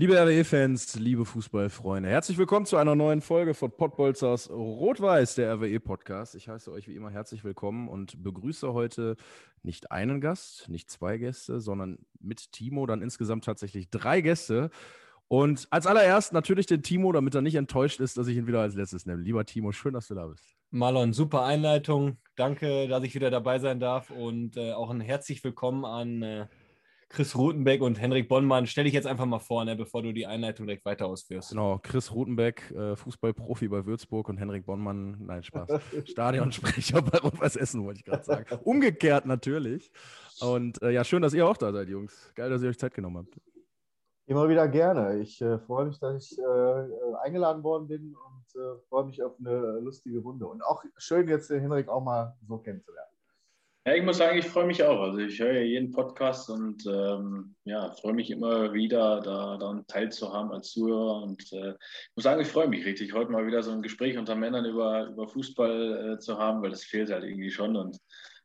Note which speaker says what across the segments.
Speaker 1: Liebe RWE-Fans, liebe Fußballfreunde, herzlich willkommen zu einer neuen Folge von Pottbolzers Rot-Weiß, der RWE-Podcast. Ich heiße euch wie immer herzlich willkommen und begrüße heute nicht einen Gast, nicht zwei Gäste, sondern mit Timo dann insgesamt tatsächlich drei Gäste. Und als allererst natürlich den Timo, damit er nicht enttäuscht ist, dass ich ihn wieder als letztes nehme. Lieber Timo, schön, dass du da bist.
Speaker 2: Marlon, super Einleitung. Danke, dass ich wieder dabei sein darf und äh, auch ein herzlich willkommen an äh, Chris Rutenbeck und Henrik Bonnmann. Stell dich jetzt einfach mal vor, ne, bevor du die Einleitung direkt weiter ausführst.
Speaker 1: Genau, Chris Rutenbeck, äh, Fußballprofi bei Würzburg und Henrik Bonnmann, nein, Spaß, Stadionsprecher bei Rot-Weiß Essen, wollte ich gerade sagen. Umgekehrt natürlich. Und äh, ja, schön, dass ihr auch da seid, Jungs. Geil, dass ihr euch Zeit genommen habt.
Speaker 3: Immer wieder gerne. Ich äh, freue mich, dass ich äh, eingeladen worden bin und äh, freue mich auf eine lustige Runde. Und auch schön, jetzt den Henrik auch mal so kennenzulernen.
Speaker 4: Ja, ich muss sagen, ich freue mich auch. Also ich höre ja jeden Podcast und ähm, ja, freue mich immer wieder, da daran teilzuhaben als Zuhörer. Und äh, ich muss sagen, ich freue mich richtig, heute mal wieder so ein Gespräch unter Männern über, über Fußball äh, zu haben, weil das fehlt halt irgendwie schon. Und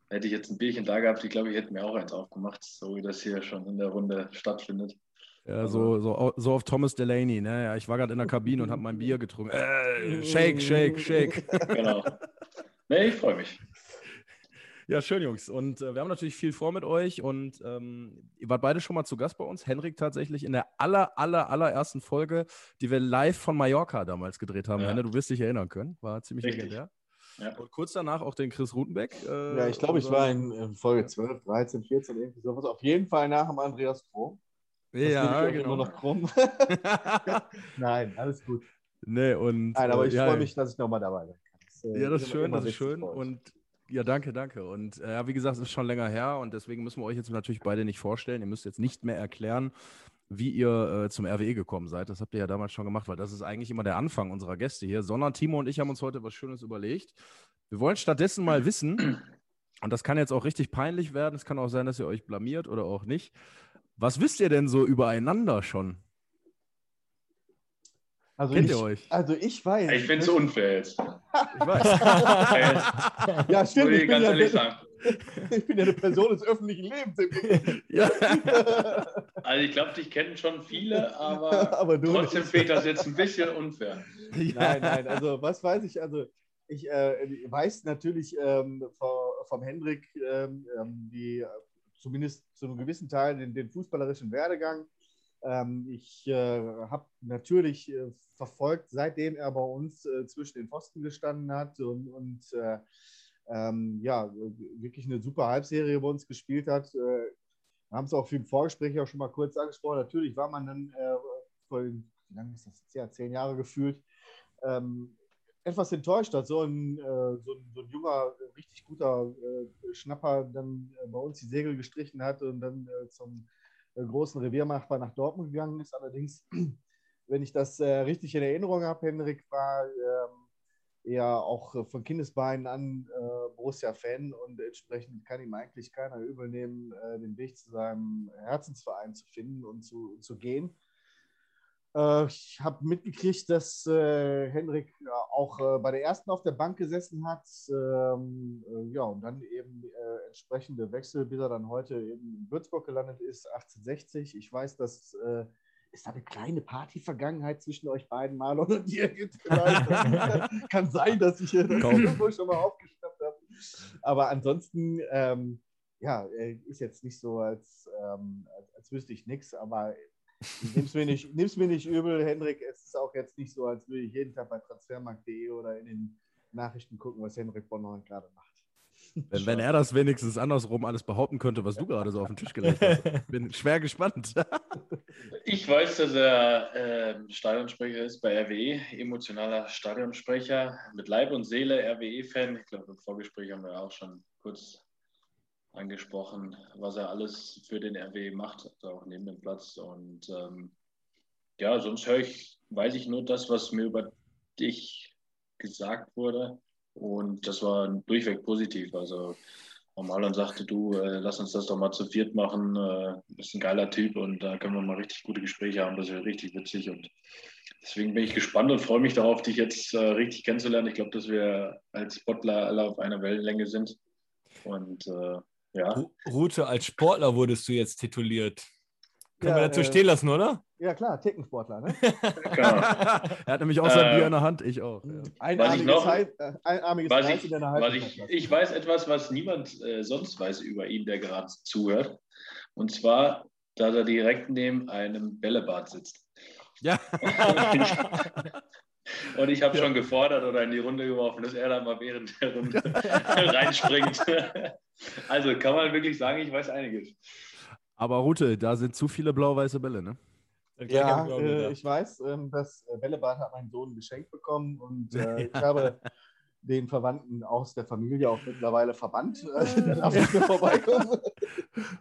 Speaker 4: hätte ich jetzt ein Bierchen da gehabt, ich glaube, ich hätte mir auch eins aufgemacht, so wie das hier schon in der Runde stattfindet.
Speaker 1: Ja, so, so, so auf Thomas Delaney, ne? Ja, ich war gerade in der Kabine und habe mein Bier getrunken. Äh, shake, shake, shake.
Speaker 4: Genau. Nee, ich freue mich.
Speaker 1: Ja, schön, Jungs. Und äh, wir haben natürlich viel vor mit euch und ähm, ihr wart beide schon mal zu Gast bei uns. Henrik tatsächlich in der aller, aller, allerersten Folge, die wir live von Mallorca damals gedreht haben.
Speaker 4: Ja.
Speaker 1: Henne, du wirst dich erinnern können. War ziemlich
Speaker 4: Richtig.
Speaker 1: legendär.
Speaker 4: Ja.
Speaker 1: Und kurz danach auch den Chris Rutenbeck. Äh,
Speaker 3: Ja, ich glaube, ich war in, in Folge 12, 13, 14, irgendwie sowas. Auf jeden Fall nach dem Andreas Krom. Das
Speaker 1: Ja, genau.
Speaker 3: Immer noch krumm. Nein, alles gut.
Speaker 1: nee, und,
Speaker 3: Nein, aber
Speaker 1: äh,
Speaker 3: ich
Speaker 1: ja,
Speaker 3: freue mich, dass ich nochmal dabei bin. Das, äh,
Speaker 1: Ja, das ist schön, das ist schön. Und ja, danke, danke. Und äh, wie gesagt, es ist schon länger her und deswegen müssen wir euch jetzt natürlich beide nicht vorstellen. Ihr müsst jetzt nicht mehr erklären, wie ihr äh, zum RWE gekommen seid. Das habt ihr ja damals schon gemacht, weil das ist eigentlich immer der Anfang unserer Gäste hier. Sondern Timo und ich haben uns heute was Schönes überlegt. Wir wollen stattdessen mal wissen, und das kann jetzt auch richtig peinlich werden, es kann auch sein, dass ihr euch blamiert oder auch nicht. Was wisst ihr denn so übereinander schon?
Speaker 3: Also
Speaker 1: Kennt
Speaker 3: ich,
Speaker 1: ihr euch?
Speaker 3: Also ich weiß.
Speaker 4: Ich finde es unfair jetzt.
Speaker 1: Ich weiß.
Speaker 3: Ja, stimmt. Ich
Speaker 4: ich
Speaker 3: bin,
Speaker 4: ganz
Speaker 3: ja,
Speaker 4: ehrlich sagen.
Speaker 3: ich bin ja eine Person des öffentlichen Lebens.
Speaker 1: ja.
Speaker 4: Also ich glaube, dich kennen schon viele, aber,
Speaker 3: Aber
Speaker 4: trotzdem
Speaker 3: nicht.
Speaker 4: fehlt das jetzt ein bisschen unfair.
Speaker 3: Nein, nein, also was weiß ich, also ich äh, weiß natürlich ähm, vom, vom Hendrik ähm, ähm, die äh, zumindest zu einem gewissen Teil den, den fußballerischen Werdegang. Ähm, ich äh, habe natürlich äh, verfolgt, seitdem er bei uns äh, zwischen den Pfosten gestanden hat und, und äh, ähm, ja, wirklich eine super Halbserie bei uns gespielt hat. Wir haben es auch für im Vorgespräch auch schon mal kurz angesprochen. Natürlich war man dann äh, vor, wie lange ist das jetzt? Ja, zehn Jahre gefühlt, ähm, etwas enttäuscht, dass so ein, äh, so ein, so ein junger, richtig guter äh, Schnapper dann bei uns die Segel gestrichen hat und dann zum großen Reviermachbar nach Dortmund gegangen ist. Allerdings, wenn ich das äh, richtig in Erinnerung habe, Henrik war ähm, eher auch äh, von Kindesbeinen an äh, Borussia-Fan und entsprechend kann ihm eigentlich keiner übel nehmen, äh, den Weg zu seinem Herzensverein zu finden und zu, zu gehen. Äh, ich habe mitgekriegt, dass äh, Henrik auch äh, bei der ersten auf der Bank gesessen hat. Ähm, äh, ja, und dann eben entsprechende Wechsel, bis er dann heute in Würzburg gelandet ist, 1860. Ich weiß, dass ist da eine kleine Party-Vergangenheit zwischen euch beiden, Marlon und dir gibt. Kann sein, dass ich hier das irgendwo schon mal aufgeschnappt habe. Aber ansonsten, ähm, ja, ist jetzt nicht so, als, ähm, als, als wüsste ich nichts, aber Nimm's mir, nicht, nimm's mir nicht übel, Henrik. Es ist auch jetzt nicht so, als würde ich jeden Tag bei transfermarkt.de oder in den Nachrichten gucken, was Henrik Bonner gerade macht.
Speaker 1: Wenn, wenn er das wenigstens andersrum alles behaupten könnte, was du gerade so auf den Tisch gelegt hast. Bin schwer gespannt.
Speaker 4: Ich weiß, dass er äh, Stadionsprecher ist bei RWE, emotionaler Stadionsprecher, mit Leib und Seele RWE-Fan. Ich glaube, im Vorgespräch haben wir auch schon kurz angesprochen, was er alles für den RWE macht, also auch neben dem Platz. Und ähm, ja, sonst höre ich, weiß ich nur das, was mir über ich gesagt wurde. Und das war durchweg positiv. Also Marlon sagte, du, äh, lass uns das doch mal zu viert machen. Äh, bist ein geiler Typ und da können wir mal richtig gute Gespräche haben. Das wird richtig witzig. Und deswegen bin ich gespannt und freue mich darauf, dich jetzt äh, richtig kennenzulernen. Ich glaube, dass wir als Sportler alle auf einer Wellenlänge sind. Und äh, ja.
Speaker 2: Route als Sportler wurdest du jetzt tituliert. Können
Speaker 3: Ja,
Speaker 2: wir dazu
Speaker 3: äh,
Speaker 2: stehen lassen, oder?
Speaker 3: Ja, klar, Tickensportler. Ne?
Speaker 4: Genau.
Speaker 1: er hat nämlich auch sein
Speaker 4: Äh,
Speaker 1: Bier in der Hand, ich auch. Ja.
Speaker 3: Einarmiges,
Speaker 4: noch-
Speaker 3: Hei- äh, einarmiges
Speaker 4: Was ich,
Speaker 3: in deiner
Speaker 4: was ich, ich weiß etwas, was niemand äh, sonst weiß über ihn, der gerade zuhört. Und zwar, dass er direkt neben einem Bällebad sitzt.
Speaker 1: Ja.
Speaker 4: Und ich habe schon gefordert oder in die Runde geworfen, dass er da mal während der Runde reinspringt. Also kann man wirklich sagen, ich weiß einiges.
Speaker 1: Aber Rute, da sind zu viele blau-weiße Bälle, ne?
Speaker 3: Ja, äh, ich weiß, ähm, das äh, Bällebad hat mein Sohn geschenkt bekommen und äh, ich habe den Verwandten aus der Familie auch mittlerweile verbannt. Also, der darf nicht mehr vorbeikommen.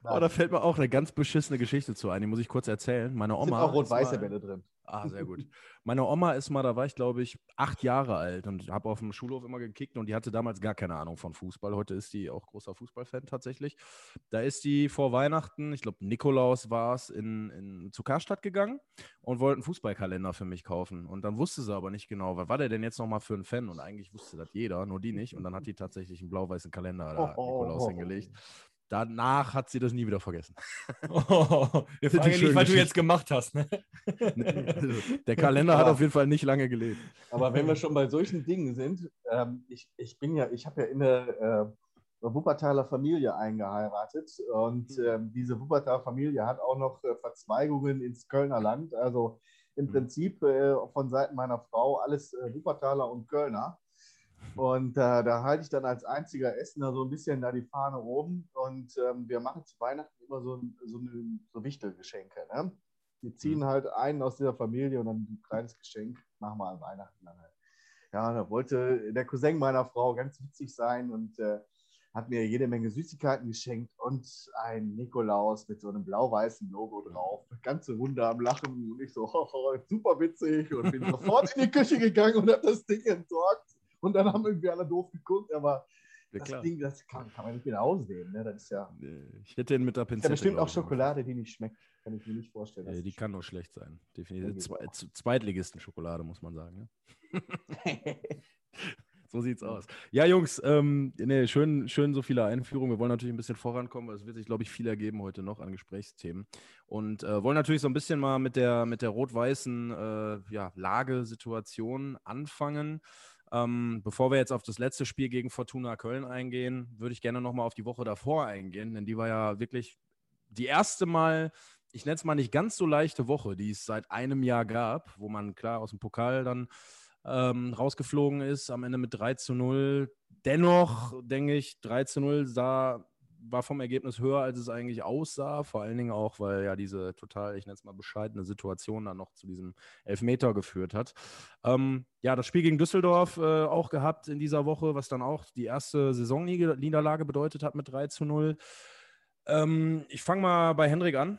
Speaker 1: Oh, da fällt mir auch eine ganz beschissene Geschichte zu ein, die muss ich kurz erzählen. Meine
Speaker 3: sind
Speaker 1: Oma.
Speaker 3: auch rot-weiße Bälle drin.
Speaker 1: Ah, sehr gut. Meine Oma ist mal, da war ich glaube ich acht Jahre alt und habe auf dem Schulhof immer gekickt und die hatte damals gar keine Ahnung von Fußball. Heute ist die auch großer Fußballfan tatsächlich. Da ist die vor Weihnachten, ich glaube Nikolaus war es, in, in, zu Karstadt gegangen und wollte einen Fußballkalender für mich kaufen. Und dann wusste sie aber nicht genau, was war der denn jetzt nochmal für ein Fan? Und eigentlich wusste das jeder, nur die nicht. Und dann hat die tatsächlich einen blau-weißen Kalender da
Speaker 3: Oh, oh,
Speaker 1: Nikolaus
Speaker 3: oh.
Speaker 1: hingelegt. Danach hat sie das nie wieder vergessen.
Speaker 2: Oh, wir fragen nicht,
Speaker 1: schönen
Speaker 2: was du jetzt gemacht hast. Ne?
Speaker 1: Der Kalender hat auf jeden Fall nicht lange gelebt.
Speaker 3: Aber wenn wir schon bei solchen Dingen sind, ähm, ich, ich bin ja, ich habe ja in der äh, Wuppertaler Familie eingeheiratet und ähm, diese Wuppertaler Familie hat auch noch äh, Verzweigungen ins Kölner Land. Also im
Speaker 1: Mhm.
Speaker 3: Prinzip äh, von Seiten meiner Frau alles äh, Wuppertaler und Kölner. Und äh, da halte ich dann als einziger Essener so ein bisschen da die Fahne oben. Und ähm, wir machen zu Weihnachten immer so, so, eine, so Wichtelgeschenke. Ne? Wir ziehen halt einen aus dieser Familie und dann ein kleines Geschenk machen wir an Weihnachten dann halt. Ja, da wollte der Cousin meiner Frau ganz witzig sein und äh, hat mir jede Menge Süßigkeiten geschenkt und ein Nikolaus mit so einem blau-weißen Logo drauf. Ganze Runde am Lachen und ich so, oh, super witzig und bin sofort in die Küche gegangen und habe das Ding entsorgt. Und dann haben irgendwie alle doof geguckt, aber
Speaker 1: Ja,
Speaker 3: das
Speaker 1: klar.
Speaker 3: Ding, das kann, kann man nicht wieder ausnehmen. Ne? Das ist ja,
Speaker 1: Ich hätte ihn mit der Pinzette.
Speaker 3: ja bestimmt auch Schokolade, die nicht schmeckt. Kann ich mir nicht vorstellen.
Speaker 1: Äh, die kann nur schlecht sein. Definitiv.
Speaker 3: Irgendwie
Speaker 1: Zwe
Speaker 3: auch.
Speaker 1: Z- Zweitligisten-Schokolade, muss man sagen. Ja? so sieht's aus. Ja, Jungs, ähm, nee, schön, schön so viele Einführungen. Wir wollen natürlich ein bisschen vorankommen, weil es wird sich, glaube ich, viel ergeben heute noch an Gesprächsthemen. Und äh, wollen natürlich so ein bisschen mal mit der, mit der rot-weißen äh, ja, Lagesituation anfangen. Ähm, bevor wir jetzt auf das letzte Spiel gegen Fortuna Köln eingehen, würde ich gerne nochmal auf die Woche davor eingehen, denn die war ja wirklich die erste Mal, ich nenne es mal nicht ganz so leichte Woche, die es seit einem Jahr gab, wo man klar aus dem Pokal dann ähm, rausgeflogen ist, am Ende mit 3 zu 0. Dennoch, denke ich, 3 zu 0 sah, war vom Ergebnis höher, als es eigentlich aussah. Vor allen Dingen auch, weil ja diese total, ich nenne es mal bescheidene Situation dann noch zu diesem Elfmeter geführt hat. Ähm, ja, das Spiel gegen Düsseldorf äh, auch gehabt in dieser Woche, was dann auch die erste Saisonniederlage bedeutet hat mit 3 zu 0. Ähm, ich fange mal bei Henrik an.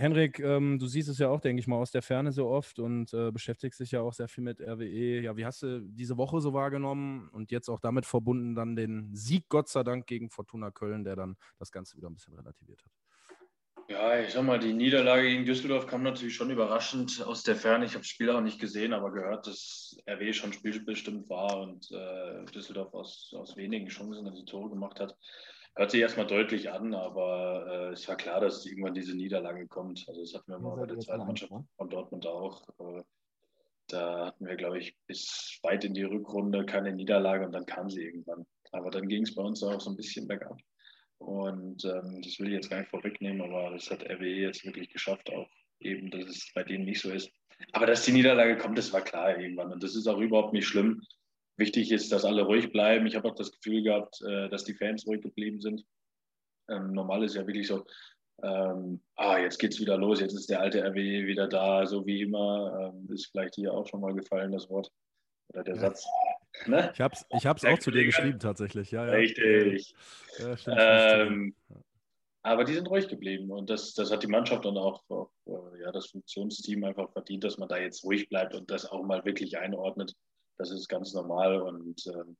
Speaker 1: Henrik, ähm, du siehst es ja auch, denke ich mal, aus der Ferne so oft und äh, beschäftigst dich ja auch sehr viel mit RWE. Ja, wie hast du diese Woche so wahrgenommen und jetzt auch damit verbunden dann den Sieg, Gott sei Dank, gegen Fortuna Köln, der dann das Ganze wieder ein bisschen relativiert hat?
Speaker 4: Ja, ich sag mal, die Niederlage gegen Düsseldorf kam natürlich schon überraschend aus der Ferne. Ich habe das Spiel auch nicht gesehen, aber gehört, dass RW schon spielbestimmt war und äh, Düsseldorf aus, aus wenigen Chancen die Tore gemacht hat. Hört sich erstmal deutlich an, aber äh, es war klar, dass irgendwann diese Niederlage kommt. Also das hatten wir mal bei der zweiten Mannschaft von Dortmund auch. Äh, da hatten wir, glaube ich, bis weit in die Rückrunde keine Niederlage und dann kam sie irgendwann. Aber dann ging es bei uns auch so ein bisschen bergab. Und ähm, das will ich jetzt gar nicht vorwegnehmen, aber das hat RWE jetzt wirklich geschafft, auch eben, dass es bei denen nicht so ist. Aber dass die Niederlage kommt, das war klar irgendwann. Und das ist auch überhaupt nicht schlimm. Wichtig ist, dass alle ruhig bleiben. Ich habe auch das Gefühl gehabt, äh, dass die Fans ruhig geblieben sind. Ähm, normal ist ja wirklich so, ähm, ah, jetzt geht's wieder los, jetzt ist der alte RWE wieder da, so wie immer. Ähm, ist vielleicht hier auch schon mal gefallen, das Wort oder der
Speaker 1: Ja.
Speaker 4: Satz. Ne?
Speaker 1: Ich habe es ich hab's auch zu dir geschrieben, tatsächlich. Ja, ja.
Speaker 4: Richtig.
Speaker 1: Ja, stimmt, stimmt,
Speaker 4: Ähm, aber die sind ruhig geblieben und das, das hat die Mannschaft und auch, auch äh, ja, das Funktionsteam einfach verdient, dass man da jetzt ruhig bleibt und das auch mal wirklich einordnet. Das ist ganz normal. Und ähm,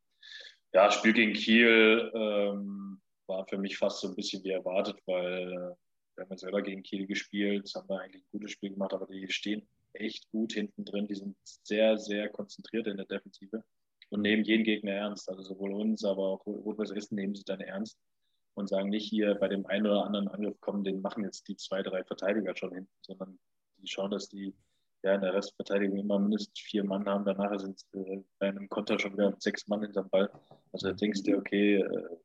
Speaker 4: ja, Spiel gegen Kiel ähm, war für mich fast so ein bisschen wie erwartet, weil äh, wir haben ja selber gegen Kiel gespielt, haben da eigentlich ein gutes Spiel gemacht, aber die stehen echt gut hinten drin. Die sind sehr, sehr konzentriert in der Defensive und nehmen jeden Gegner ernst. Also sowohl uns, aber auch Rot-Weiß Essen nehmen sie dann ernst und sagen nicht hier bei dem einen oder anderen Angriff kommen, den machen jetzt die zwei, drei Verteidiger schon hinten, sondern die schauen, dass die ja, in der Restverteidigung immer mindestens vier Mann haben. Danach sind es äh, bei einem Konter schon wieder sechs Mann hinterm Ball. Also da denkst du dir, okay, äh,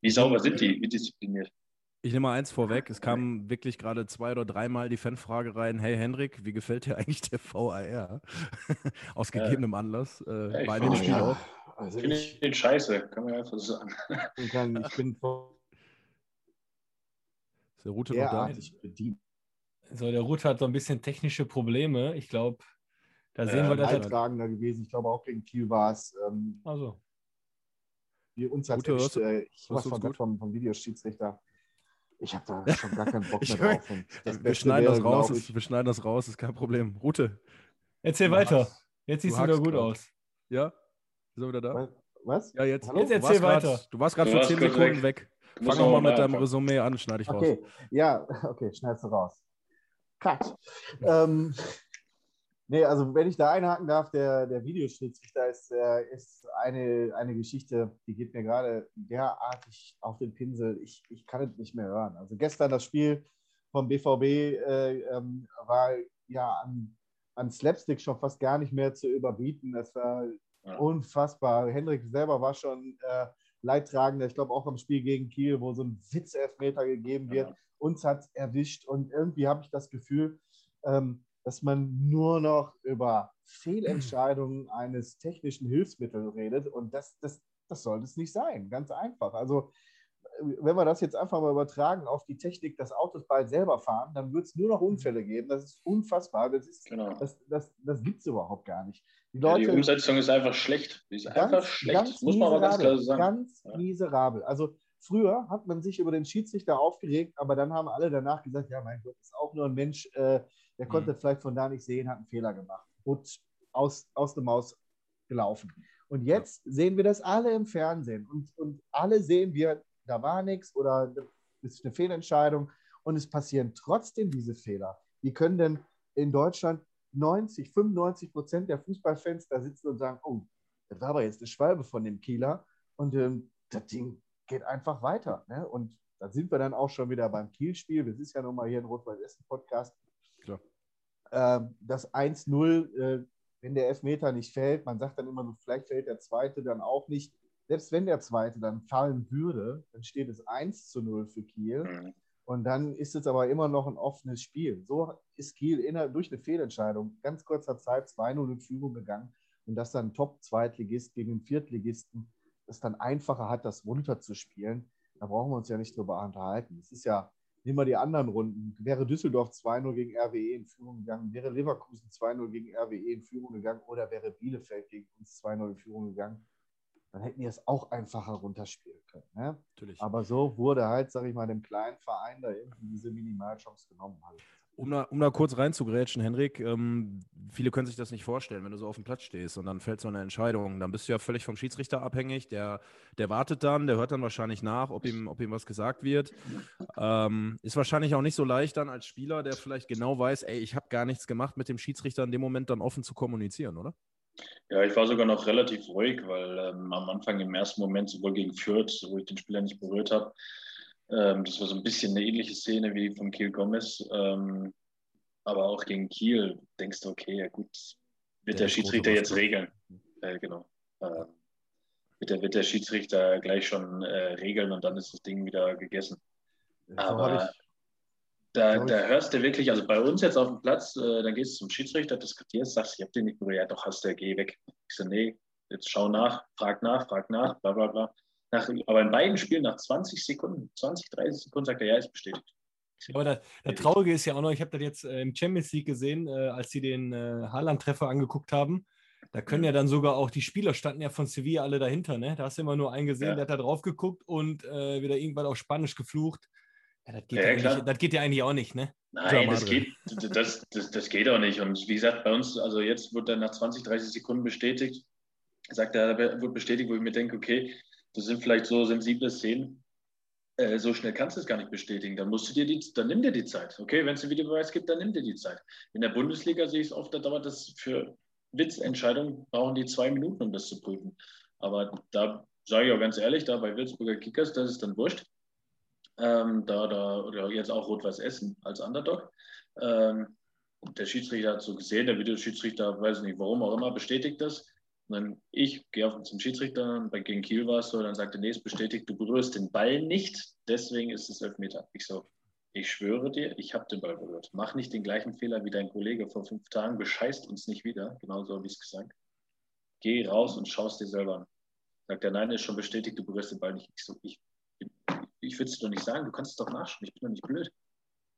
Speaker 4: wie sauber sind die, wie diszipliniert.
Speaker 1: Ich nehme mal eins vorweg. Es kam wirklich gerade zwei oder dreimal die Fanfrage rein: Hey Hendrik, wie gefällt dir eigentlich der VAR? Aus gegebenem Anlass. Äh,
Speaker 4: Ja,
Speaker 1: bei
Speaker 4: ich
Speaker 1: dem Spiel auch.
Speaker 3: Also
Speaker 4: Ich finde
Speaker 3: ich,
Speaker 4: den scheiße, kann man einfach so sagen.
Speaker 3: ich, kann, ich bin
Speaker 1: Ist der Route noch da?
Speaker 3: bedient.
Speaker 2: So, der Ruth hat so ein bisschen technische Probleme. Ich glaube, da sehen
Speaker 4: Ja,
Speaker 2: wir, dass er.
Speaker 3: Leidtragender gewesen. Ich glaube auch gegen Kiel war es. Ähm,
Speaker 2: Also,
Speaker 3: wie uns hat
Speaker 1: du-
Speaker 3: äh, ich
Speaker 1: du
Speaker 3: von vom, vom Videoschiedsrichter. Ich habe da schon gar keinen Bock mehr drauf. Das
Speaker 1: Wir schneiden das
Speaker 3: wäre,
Speaker 1: raus,
Speaker 3: glaub
Speaker 1: ist, wir schneiden das raus, ist kein Problem. Route,
Speaker 2: erzähl
Speaker 3: Du
Speaker 2: weiter.
Speaker 3: hast-
Speaker 2: Jetzt siehst du wieder gut
Speaker 1: grad.
Speaker 2: aus.
Speaker 1: ja? Ist er wieder da?
Speaker 3: Was?
Speaker 1: Ja, jetzt.
Speaker 3: Hallo?
Speaker 2: Jetzt
Speaker 1: Du
Speaker 2: erzähl
Speaker 1: warst grad-
Speaker 2: weiter.
Speaker 1: Du warst gerade für
Speaker 4: warst
Speaker 1: 10
Speaker 4: kurz
Speaker 1: Sekunden weg.
Speaker 4: weg.
Speaker 1: Fang nochmal
Speaker 4: noch
Speaker 1: mit deinem. Resümee an, schneide ich raus.
Speaker 3: Okay, ja, okay, schneidest du raus. Cut. ähm, nee, also wenn ich da einhaken darf, der, der Videoschiedsrichter ist, äh, ist eine, eine Geschichte, die geht mir gerade derartig auf den Pinsel. Ich, ich kann es nicht mehr hören. Also gestern das Spiel vom BVB äh, ähm, war ja an, an Slapstick schon fast gar nicht mehr zu überbieten. Das war
Speaker 4: Ja.
Speaker 3: unfassbar. Hendrik selber war schon äh, Leidtragender. Ich glaube auch am Spiel gegen Kiel, wo so ein Witzelfmeter gegeben wird.
Speaker 4: Ja.
Speaker 3: Uns hat es erwischt und irgendwie habe ich das Gefühl, ähm, dass man nur noch über Fehlentscheidungen eines technischen Hilfsmittels redet und das, das, das sollte es nicht sein. Ganz einfach. Also wenn wir das jetzt einfach mal übertragen auf die Technik, dass Autos bald selber fahren, dann wird es nur noch Unfälle geben. Das ist unfassbar. Das, ist,
Speaker 4: Genau.
Speaker 3: das, das, das gibt es überhaupt gar nicht. Die
Speaker 4: Ja, die
Speaker 3: Leute,
Speaker 4: Umsetzung ist einfach schlecht. Die ist einfach schlecht. Muss man aber ganz klar so sagen.
Speaker 3: Ganz
Speaker 4: Ja.
Speaker 3: miserabel. Also früher hat man sich über den Schiedsrichter aufgeregt, aber dann haben alle danach gesagt, ja, mein Gott, ist auch nur ein Mensch, äh, der konnte
Speaker 4: Mhm.
Speaker 3: vielleicht von da nicht sehen, hat einen Fehler gemacht. Und aus, aus der Maus gelaufen. Und jetzt sehen wir das alle im Fernsehen und, und alle sehen wir, da war nichts oder das ist eine Fehlentscheidung und es passieren trotzdem diese Fehler. Wie können denn in Deutschland 90, 95 Prozent der Fußballfans da sitzen und sagen, oh, das war aber jetzt eine Schwalbe von dem Kieler und ähm, das Ding geht einfach weiter. Ne? Und da sind wir dann auch schon wieder beim Kielspiel. Das ist ja nun mal hier ein Rot-Weiß-Essen-Podcast.
Speaker 1: Klar.
Speaker 3: Ähm, das 1-0, äh, wenn der Elfmeter nicht fällt, man sagt dann immer so, vielleicht fällt der zweite dann auch nicht. Selbst wenn der zweite dann fallen würde, dann steht es 1 zu 0 für Kiel.
Speaker 4: Mhm.
Speaker 3: Und dann ist es aber immer noch ein offenes Spiel. So ist Kiel inner, durch eine Fehlentscheidung ganz kurzer Zeit 2-0 in Führung gegangen. Und dass dann Top-Zweitligist gegen einen Viertligisten es dann einfacher hat, das runterzuspielen, da brauchen wir uns ja nicht drüber unterhalten. Es ist ja, nehmen wir die anderen Runden. Wäre Düsseldorf 2-0 gegen RWE in Führung gegangen, wäre Leverkusen 2-0 gegen RWE in Führung gegangen oder wäre Bielefeld gegen uns 2-0 in Führung gegangen, dann hätten die es auch einfacher runterspielen können. Ne?
Speaker 1: Natürlich.
Speaker 3: Aber so wurde halt, sag ich mal, dem kleinen Verein da irgendwie diese Minimalchance genommen. Halt.
Speaker 1: Um da, um da kurz reinzugrätschen, Henrik, ähm, viele können sich das nicht vorstellen, wenn du so auf dem Platz stehst und dann fällt so eine Entscheidung, dann bist du ja völlig vom Schiedsrichter abhängig, der, der wartet dann, der hört dann wahrscheinlich nach, ob ihm, ob ihm was gesagt wird. Ähm, ist wahrscheinlich auch nicht so leicht dann als Spieler, der vielleicht genau weiß, ey, ich habe gar nichts gemacht, mit dem Schiedsrichter in dem Moment dann offen zu kommunizieren, oder?
Speaker 4: Ja, ich war sogar noch relativ ruhig, weil ähm, am Anfang im ersten Moment sowohl gegen Fürth, wo ich den Spieler nicht berührt habe, ähm, das war so ein bisschen eine ähnliche Szene wie von Kiel Gomez, ähm, aber auch gegen Kiel denkst du, okay, ja gut, wird
Speaker 1: Der
Speaker 4: der, Schiedsrichter jetzt regeln. Äh, genau. Ähm, wird, der, wird der Schiedsrichter gleich schon äh, regeln und dann ist das Ding wieder gegessen. Aber-
Speaker 3: ich,
Speaker 4: Da, da hörst du wirklich, also bei uns jetzt auf dem Platz, äh, dann gehst du zum Schiedsrichter, diskutierst, sagst, ich hab den nicht berührt, ja doch, hast du, geh weg. Ich so, nee, jetzt schau nach, frag nach, frag nach, bla bla bla. Nach, aber in beiden Spielen nach 20 Sekunden, 20, 30 Sekunden sagt er, ja, ist bestätigt.
Speaker 2: Aber das, das Traurige ist ja auch noch, ich habe das jetzt äh, im Champions League gesehen, äh, als sie den äh, Haaland-Treffer angeguckt haben. Da können ja dann sogar auch die Spieler standen ja von Sevilla alle dahinter, ne? Da hast du immer nur einen gesehen,
Speaker 4: Ja.
Speaker 2: der hat da drauf geguckt und äh, wieder irgendwann auf Spanisch geflucht. Ja, das, geht
Speaker 4: Ja,
Speaker 2: ja das geht ja eigentlich auch nicht, ne?
Speaker 4: Nein, das geht, das, das, das geht auch nicht. Und wie gesagt, bei uns, also jetzt wird dann nach 20, 30 Sekunden bestätigt, sagt er, wird bestätigt, wo ich mir denke, okay, das sind vielleicht so sensible Szenen. Äh, so schnell kannst du es gar nicht bestätigen. Dann musst du dir die, dann nimm dir die Zeit. Okay, wenn es einen Videobeweis gibt, dann nimm dir die Zeit. In der Bundesliga sehe ich es oft, da dauert das für Witzentscheidungen, brauchen die zwei Minuten, um das zu prüfen. Aber da sage ich auch ganz ehrlich, da bei Würzburger Kickers, das ist dann wurscht. Ähm, da, da, oder jetzt auch Rot-Weiß Essen als Underdog. Ähm, der Schiedsrichter hat so gesehen, der Videoschiedsrichter, weiß nicht warum auch immer, bestätigt das. Und dann ich gehe auf zum Schiedsrichter, bei gegen Kiel war es so, dann sagte, nee, ist bestätigt, du berührst den Ball nicht, deswegen ist es Elfmeter. Ich so, ich schwöre dir, ich habe den Ball berührt. Mach nicht den gleichen Fehler wie dein Kollege vor fünf Tagen, bescheißt uns nicht wieder, genauso habe ich es gesagt. Geh raus und schaust dir selber an. Sagt er, nein, ist schon bestätigt, du berührst den Ball nicht. Ich so, ich, ich würde es dir doch nicht sagen, du kannst es doch nachschauen, ich bin doch nicht blöd.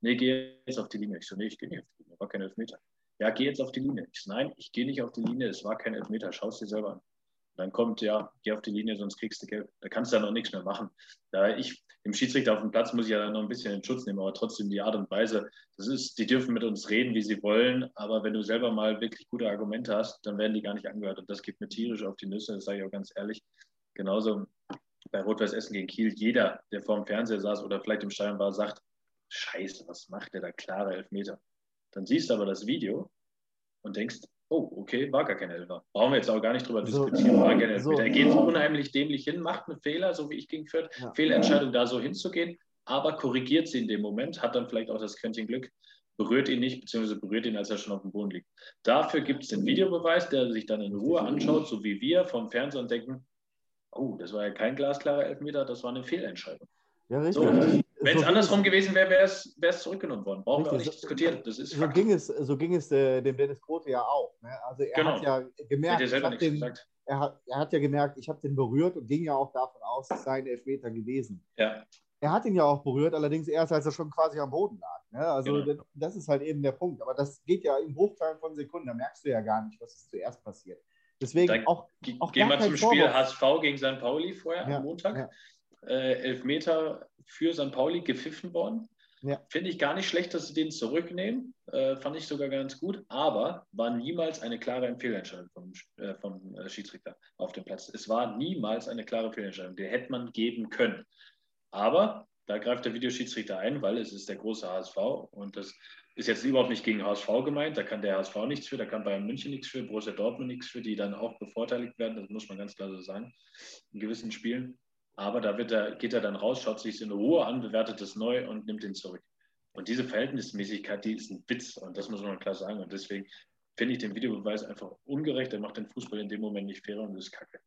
Speaker 4: Nee, geh jetzt auf die Linie. Ich so, nee, ich gehe nicht auf die Linie, war kein Elfmeter. Ja, geh jetzt auf die Linie. Ich so, nein, ich gehe nicht auf die Linie, es war kein Elfmeter, schau es dir selber an. Dann kommt, ja, geh auf die Linie, sonst kriegst du Gelb. Da kannst du ja noch nichts mehr machen. Da ich, dem Schiedsrichter auf dem Platz muss ich ja dann noch ein bisschen in Schutz nehmen, aber trotzdem die Art und Weise, das ist, die dürfen mit uns reden, wie sie wollen, aber wenn du selber mal wirklich gute Argumente hast, dann werden die gar nicht angehört. Und das geht mir tierisch auf die Nüsse, das sage ich auch ganz ehrlich. Genauso bei Rot-Weiß Essen gegen Kiel, jeder, der vor dem Fernseher saß oder vielleicht im Stadion war, sagt, Scheiße, was macht der da? Klare Elfmeter. Dann siehst du aber das Video und denkst, oh, okay, war gar kein Elfer. Brauchen wir jetzt auch gar nicht drüber
Speaker 3: So,
Speaker 4: diskutieren, war kein Elfmeter.
Speaker 3: so.
Speaker 4: Er geht unheimlich dämlich hin, macht einen Fehler, so wie ich gegen Fürth,
Speaker 3: Ja.
Speaker 4: Fehlentscheidung da so hinzugehen, aber korrigiert sie in dem Moment, hat dann vielleicht auch das Quäntchen Glück, berührt ihn nicht, beziehungsweise berührt ihn, als er schon auf dem Boden liegt. Dafür gibt es den Videobeweis, der sich dann in Ruhe anschaut, so wie wir vom Fernseher und denken, oh, das war ja kein glasklarer Elfmeter, das war eine Fehlentscheidung.
Speaker 3: Ja, richtig.
Speaker 4: So, Wenn es
Speaker 3: So-
Speaker 4: andersrum gewesen wäre, wäre es zurückgenommen worden. Brauchen wir auch
Speaker 3: Richtig,
Speaker 4: nicht diskutieren. Das ist
Speaker 3: so
Speaker 4: Fakt.
Speaker 3: ging es, so ging es äh, dem Dennis Grote ja auch. Ne? Also er
Speaker 4: Genau.
Speaker 3: hat ja gemerkt,
Speaker 4: ja nichts
Speaker 3: den, er, hat, er hat ja gemerkt, ich habe den berührt und ging ja auch davon aus, es sei ein Elfmeter gewesen.
Speaker 4: Ja,
Speaker 3: Er hat ihn ja auch berührt, allerdings erst, als er schon quasi am Boden lag. Ne? Also
Speaker 4: Genau.
Speaker 3: das, ist halt eben der Punkt. Aber das geht ja in Bruchteilen von Sekunden, da merkst du ja gar nicht, was ist zuerst passiert. Deswegen
Speaker 4: Dann
Speaker 3: auch, Auch
Speaker 4: Gehen wir zum Spiel. HSV gegen St. Pauli vorher
Speaker 3: Ja,
Speaker 4: am Montag.
Speaker 3: ja.
Speaker 4: Äh, Elfmeter für St. Pauli gepfiffen worden.
Speaker 3: Ja.
Speaker 4: Finde ich gar nicht schlecht, dass sie den zurücknehmen. Äh, fand ich sogar ganz gut. Aber war niemals eine klare Fehlentscheidung vom, äh, vom äh, Schiedsrichter auf dem Platz. Es war niemals eine klare Fehlentscheidung. Die hätte man geben können. Aber da greift der Videoschiedsrichter ein, weil es ist der große HSV und das ist jetzt überhaupt nicht gegen HSV gemeint. Da kann der HSV nichts für, da kann Bayern München nichts für, Borussia Dortmund nichts für, die dann auch bevorteiligt werden. Das muss man ganz klar so sagen in gewissen Spielen. Aber da wird er, geht er dann raus, schaut sich es in Ruhe an, bewertet es neu und nimmt ihn zurück. Und diese Verhältnismäßigkeit, die ist ein Witz und das muss man klar sagen. Und deswegen finde ich den Videobeweis einfach ungerecht. Er macht den Fußball in dem Moment nicht fairer und ist kacke.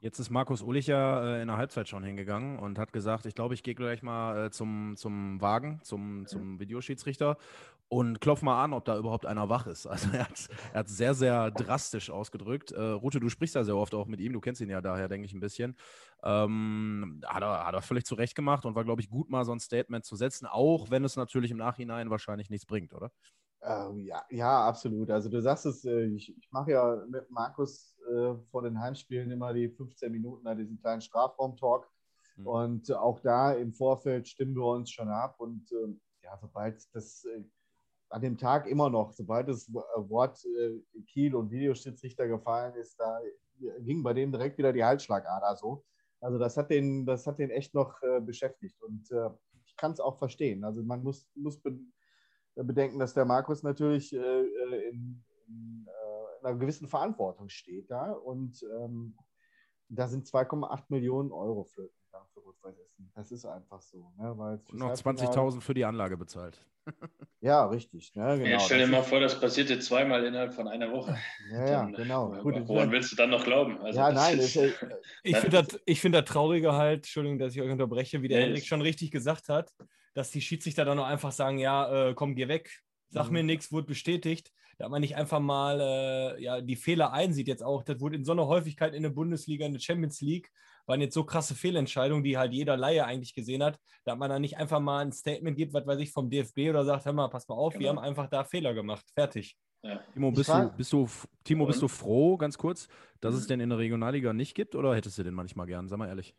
Speaker 1: Jetzt ist Markus Ulich ja äh, in der Halbzeit schon hingegangen und hat gesagt, ich glaube, ich gehe gleich mal äh, zum, zum Wagen, zum, zum Videoschiedsrichter und klopf mal an, ob da überhaupt einer wach ist. Also er hat, hat sehr, sehr drastisch ausgedrückt. Äh, Rute, du sprichst ja sehr oft auch mit ihm, du kennst ihn ja daher, denke ich, ein bisschen. Ähm, hat, er, hat er völlig zurecht gemacht und war, glaube ich, gut mal so ein Statement zu setzen, auch wenn es natürlich im Nachhinein wahrscheinlich nichts bringt, oder?
Speaker 3: Ähm, ja, ja, absolut. Also du sagst es, äh, ich, ich mache ja mit Markus äh, vor den Heimspielen immer die 15 Minuten da diesen kleinen Strafraum-Talk.
Speaker 1: Mhm.
Speaker 3: Und auch da im Vorfeld stimmen wir uns schon ab. Und ähm, ja, sobald das äh, an dem Tag immer noch, sobald das äh, Wort äh, Kiel und Videoschiedsrichter gefallen ist, da ging bei dem direkt wieder die Halsschlagader so. Also das hat den, das hat den echt noch äh, beschäftigt. Und äh, ich kann es auch verstehen. Also man muss, muss be bedenken, dass der Markus natürlich äh, äh, in, äh, in einer gewissen Verantwortung steht da. Und ähm, da sind 2,8 Millionen Euro flöten gegangen für Rot-Weiß Essen. Das ist einfach so. Ne? Weil
Speaker 1: Und noch 20.000 für die Anlage bezahlt.
Speaker 3: Ja, richtig. Ne? Genau,
Speaker 4: Jetzt stell dir
Speaker 3: das
Speaker 4: mal vor, das passierte zweimal innerhalb von einer Woche.
Speaker 3: Ja, ja,
Speaker 4: Dann,
Speaker 3: genau.
Speaker 4: äh,
Speaker 3: Gut,
Speaker 4: woran willst du dann noch glauben? Also
Speaker 3: ja, nein,
Speaker 4: ist,
Speaker 3: ist,
Speaker 2: Ich finde das, ich find das Traurige halt, Entschuldigung, dass ich euch unterbreche, wie der
Speaker 4: Ja,
Speaker 2: Henrik schon richtig gesagt hat, dass die Schiedsrichter dann nur einfach sagen, ja, äh, komm, geh weg, sag
Speaker 3: Mhm.
Speaker 2: mir nichts, wurde bestätigt, da man nicht einfach mal äh, ja, die Fehler einsieht jetzt auch, das wurde in so einer Häufigkeit in der Bundesliga, in der Champions League, waren jetzt so krasse Fehlentscheidungen, die halt jeder Laie eigentlich gesehen hat, da man dann nicht einfach mal ein Statement gibt, was weiß ich, vom DFB oder sagt, hör mal, pass mal auf, wir
Speaker 4: Genau.
Speaker 2: haben einfach da Fehler gemacht, fertig.
Speaker 4: ja.
Speaker 1: Timo, bist du, bist du, Timo, bist du froh, ganz kurz, dass es
Speaker 4: Mhm.
Speaker 1: den in der Regionalliga nicht gibt oder hättest du den manchmal gern? Sag mal ehrlich.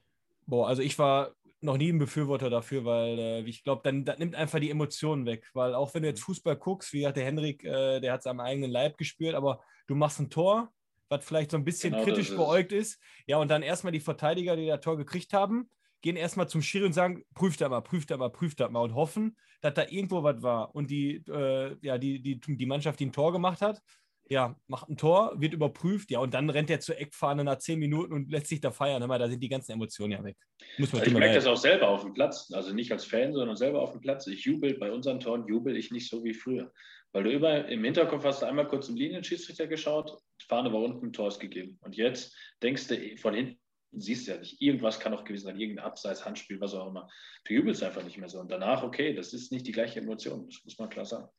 Speaker 2: Boah, also ich war noch nie ein Befürworter dafür, weil äh, ich glaube, dann das nimmt einfach die Emotionen weg. Weil auch wenn du jetzt Fußball guckst, wie hat der Henrik, äh, der hat es am eigenen Leib gespürt, aber du machst ein Tor, was vielleicht so ein bisschen
Speaker 4: Genau,
Speaker 2: kritisch
Speaker 4: ist-
Speaker 2: beäugt ist. Ja, und dann erstmal die Verteidiger, die das Tor gekriegt haben, gehen erstmal zum Schiri und sagen, prüft da mal, prüft da mal, prüft da mal und hoffen, dass da irgendwo was war. Und die, äh, ja, die, die, die Mannschaft, die ein Tor gemacht hat, ja, macht ein Tor, wird überprüft, ja, und dann rennt er zur Eckfahne nach zehn Minuten und lässt sich da feiern. Hör mal, da sind die ganzen Emotionen ja weg. Muss man
Speaker 4: Also ich merke das auch selber auf dem Platz, also nicht als Fan, sondern selber auf dem Platz. Ich jubel bei unseren Toren, jubel ich nicht so wie früher. Weil du immer im Hinterkopf hast du einmal kurz im Linienschiedsrichter geschaut, Fahne war unten, Tor ist gegeben. Und jetzt denkst du von hinten, siehst du ja nicht, irgendwas kann auch gewesen sein, irgendein Abseits, Handspiel, was auch immer. Du jubelst einfach nicht mehr so. Und danach, okay, das ist nicht die gleiche Emotion, das muss man klar sagen.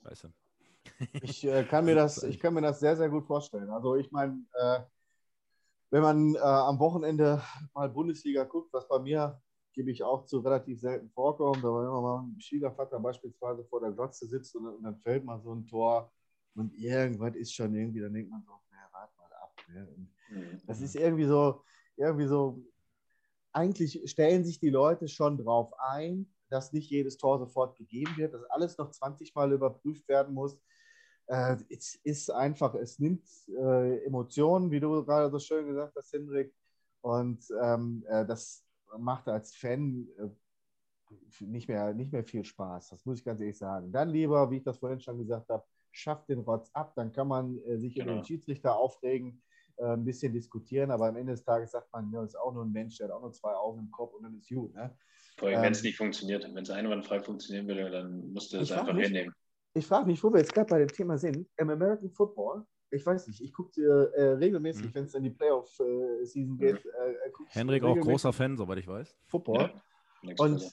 Speaker 1: Weißt du.
Speaker 3: Ich, äh, kann mir das, ich kann mir das sehr, sehr gut vorstellen. Also ich meine, äh, wenn man äh, am Wochenende mal Bundesliga guckt, was bei mir, gebe ich auch zu, relativ selten vorkommt, aber wenn man mal mit dem Schwiegervater beispielsweise vor der Glotze sitzt und, und dann fällt mal so ein Tor und irgendwas ist schon irgendwie, dann denkt man so, naja, warte mal ab. Ne?
Speaker 4: Mhm.
Speaker 3: das ist irgendwie so, irgendwie so, eigentlich stellen sich die Leute schon drauf ein, dass nicht jedes Tor sofort gegeben wird, dass alles noch 20 Mal überprüft werden muss. Äh, es ist einfach, es nimmt äh, Emotionen, wie du gerade so schön gesagt hast, Hendrik. Und ähm, äh, das macht als Fan äh, nicht, mehr, nicht mehr viel Spaß. Das muss ich ganz ehrlich sagen. Dann lieber, wie ich das vorhin schon gesagt habe, schafft den Rotz ab. Dann kann man äh, sich über
Speaker 4: Genau.
Speaker 3: den Schiedsrichter aufregen, äh, ein bisschen diskutieren. Aber am Ende des Tages sagt man, ja, ist auch nur ein Mensch, der hat auch nur zwei Augen im Kopf und dann ist gut. Ne?
Speaker 4: Vor allem, wenn es
Speaker 3: Ähm,
Speaker 4: nicht funktioniert. Wenn es einwandfrei funktionieren würde, dann musst du
Speaker 3: frag
Speaker 4: einfach
Speaker 3: mich-
Speaker 4: hinnehmen.
Speaker 3: Ich frage mich, wo wir jetzt gerade bei dem Thema sind. Im American Football, ich weiß nicht, ich gucke äh, regelmäßig,
Speaker 1: Mhm.
Speaker 3: wenn es in die Playoff-Season geht, äh, ich
Speaker 1: Henrik auch großer Fan, soweit ich weiß.
Speaker 3: Football.
Speaker 4: Ja,
Speaker 3: Und
Speaker 4: Woche.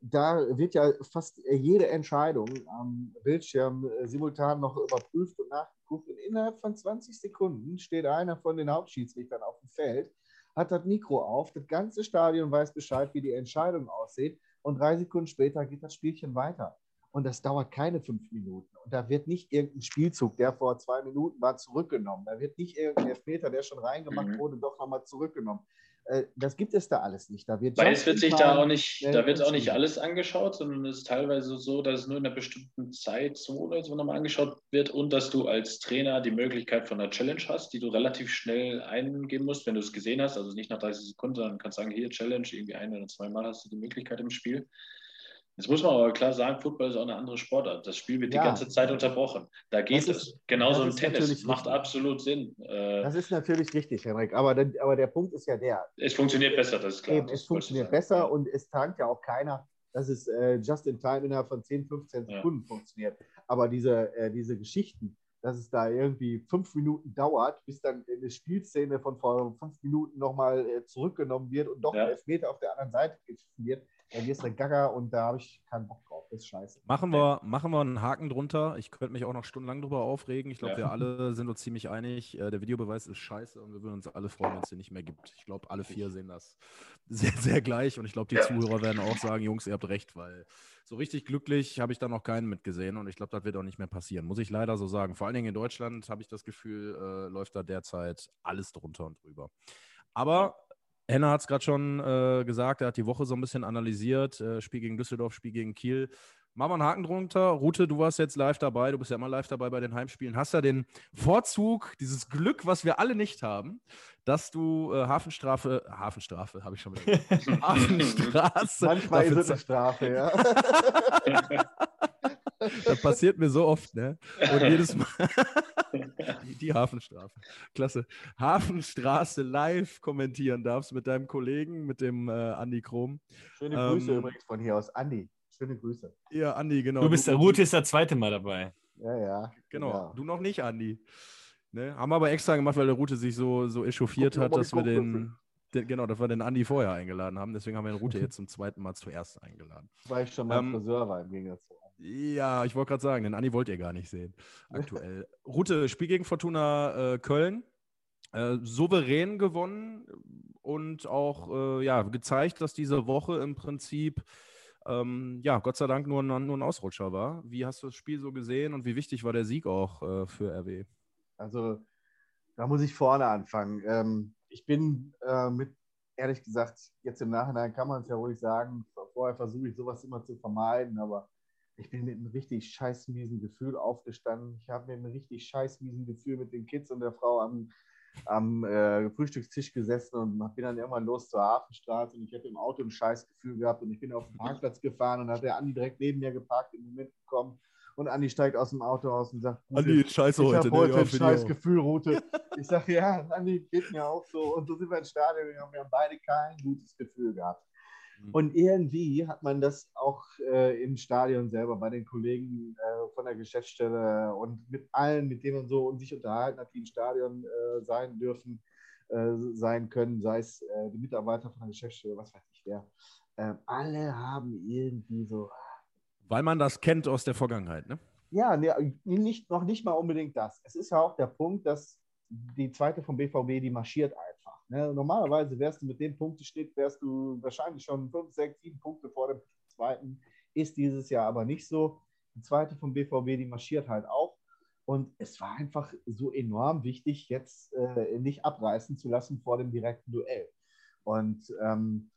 Speaker 3: da wird ja fast jede Entscheidung am Bildschirm äh, simultan noch überprüft und nachgeguckt. Und innerhalb von 20 Sekunden steht einer von den Hauptschiedsrichtern auf dem Feld, hat das Mikro auf, das ganze Stadion weiß Bescheid, wie die Entscheidung aussieht. Und drei Sekunden später geht das Spielchen weiter. Und das dauert keine fünf Minuten. Und da wird nicht irgendein Spielzug, der vor zwei Minuten war, zurückgenommen. Da wird nicht irgendein Elfmeter, der schon reingemacht
Speaker 4: Mhm.
Speaker 3: wurde, doch nochmal zurückgenommen. Äh, Das gibt es da alles nicht. Da wird
Speaker 4: Weil es wird sich da auch nicht, da wird auch nicht alles angeschaut, sondern es ist teilweise so, dass es nur in einer bestimmten Zeitzone so nochmal angeschaut wird und dass du als Trainer die Möglichkeit von einer Challenge hast, die du relativ schnell eingeben musst, wenn du es gesehen hast. Also nicht nach 30 Sekunden, sondern kannst sagen, hier Challenge, irgendwie ein oder zweimal hast du die Möglichkeit im Spiel. Jetzt muss man aber klar sagen, Football ist auch eine andere Sportart. Das Spiel wird
Speaker 3: Ja.
Speaker 4: die ganze Zeit unterbrochen. Da geht
Speaker 3: Das
Speaker 4: es.
Speaker 3: ist-
Speaker 4: Genauso im Tennis. Macht absolut Sinn. Äh,
Speaker 3: Das ist natürlich richtig, Henrik. Aber, der- aber der Punkt ist ja der.
Speaker 4: es funktioniert besser, das ist klar.
Speaker 3: Eben, es funktioniert besser und es tankt ja auch keiner, dass es äh, just in time innerhalb von 10, 15
Speaker 4: Ja.
Speaker 3: Sekunden funktioniert. Aber diese, äh, diese Geschichten, dass es da irgendwie fünf Minuten dauert, bis dann eine Spielszene von vor fünf Minuten nochmal äh, zurückgenommen wird und doch
Speaker 4: Ja.
Speaker 3: ein Elfmeter auf der anderen Seite gepfiffen wird, dann wirst du Gaga und da habe ich keinen Bock drauf. Das ist scheiße.
Speaker 1: Machen wir, machen wir einen Haken drunter. Ich könnte mich auch noch stundenlang drüber aufregen. Ich glaube,
Speaker 4: Ja.
Speaker 1: wir alle sind uns ziemlich einig. Äh, Der Videobeweis ist scheiße und wir würden uns alle freuen, wenn es den nicht mehr gibt. Ich glaube, alle vier sehen das sehr, sehr gleich und ich glaube, die Zuhörer werden auch sagen, Jungs, ihr habt recht, weil so richtig glücklich habe ich da noch keinen mitgesehen und ich glaube, das wird auch nicht mehr passieren. Muss ich leider so sagen. Vor allen Dingen in Deutschland habe ich das Gefühl, äh, läuft da derzeit alles drunter und drüber. Aber Henna hat es gerade schon äh, gesagt, er hat die Woche so ein bisschen analysiert. Äh, Spiel gegen Düsseldorf, Spiel gegen Kiel. Machen wir einen Haken drunter. Rute, du warst jetzt live dabei. Du bist ja immer live dabei bei den Heimspielen. Hast ja den Vorzug, dieses Glück, was wir alle nicht haben, dass du äh, Hafenstrafe, Hafenstrafe, habe ich schon gesagt. Hafenstraße.
Speaker 3: Manchmal ist es eine Strafe, ja.
Speaker 1: das passiert mir so oft, ne? Und jedes Mal. die, die Hafenstrafe. Klasse. Hafenstraße live kommentieren darfst mit deinem Kollegen, mit dem äh, Andi Krom.
Speaker 3: Schöne
Speaker 1: Ähm,
Speaker 3: Grüße übrigens von hier aus. Andi, schöne Grüße.
Speaker 1: Ja, Andi, genau.
Speaker 2: Du bist der Ruth ist das zweite Mal dabei.
Speaker 3: Ja, ja.
Speaker 1: Genau.
Speaker 3: Ja.
Speaker 1: Du noch nicht, Andi. Ne? Haben wir aber extra gemacht, weil der Rute sich so, so echauffiert
Speaker 3: Guck
Speaker 1: hat, dass wir den, genau, dass wir den Andi vorher eingeladen haben. Deswegen haben wir den Rute jetzt zum zweiten Mal zuerst eingeladen.
Speaker 3: Weil ich schon mal
Speaker 1: Ähm,
Speaker 3: Friseur war im Gegensatz zu
Speaker 1: Ja, ich wollte gerade sagen, den Andi wollt ihr gar nicht sehen. Aktuell. Rute, Spiel gegen Fortuna äh, Köln. Äh, souverän gewonnen und auch äh, ja, gezeigt, dass diese Woche im Prinzip ähm, ja, Gott sei Dank nur ein, nur ein Ausrutscher war. Wie hast du das Spiel so gesehen und wie wichtig war der Sieg auch äh, für RW?
Speaker 3: Also da muss ich vorne anfangen. Ähm, ich bin äh, mit ehrlich gesagt, jetzt im Nachhinein kann man es ja ruhig sagen. Vorher versuche ich sowas immer zu vermeiden, aber ich bin mit einem richtig scheißmiesen Gefühl aufgestanden. Ich habe mit einem richtig scheißmiesen Gefühl mit den Kids und der Frau am, am äh, Frühstückstisch gesessen und bin dann irgendwann los zur Hafenstraße und ich habe im Auto ein Scheißgefühl gehabt und ich bin auf den Parkplatz gefahren und hat der Andi direkt neben mir geparkt, im Moment gekommen und Andi steigt aus dem Auto aus und sagt,
Speaker 1: Andi, scheiße
Speaker 3: ich
Speaker 1: heute.
Speaker 3: habe
Speaker 1: ne?
Speaker 3: heute
Speaker 1: Ja,
Speaker 3: ein scheiß. Gefühl, Rute. Ich sage, ja, Andi, geht mir auch so. Und so sind wir ins Stadion gegangen. Wir haben beide kein gutes Gefühl gehabt.
Speaker 1: Mhm.
Speaker 3: Und irgendwie hat man das auch äh, im Stadion selber bei den Kollegen äh, von der Geschäftsstelle und mit allen, mit denen man so und sich unterhalten hat, die im Stadion äh, sein dürfen, äh, sein können, sei es äh, die Mitarbeiter von der Geschäftsstelle, was weiß ich wer. Ähm, alle haben irgendwie so,
Speaker 1: Weil man das kennt aus der Vergangenheit, ne?
Speaker 3: ja, ne, nicht, noch nicht mal unbedingt das. Es ist ja auch der Punkt, dass die zweite vom BVB, die marschiert einfach. Ne? Normalerweise wärst du mit dem Punkteschnitt, wärst du wahrscheinlich schon fünf, sechs, sieben Punkte vor dem zweiten. Ist dieses Jahr aber nicht so. Die zweite vom BVB, die marschiert halt auch. Und es war einfach so enorm wichtig, jetzt äh, nicht abreißen zu lassen vor dem direkten Duell. Und ähm,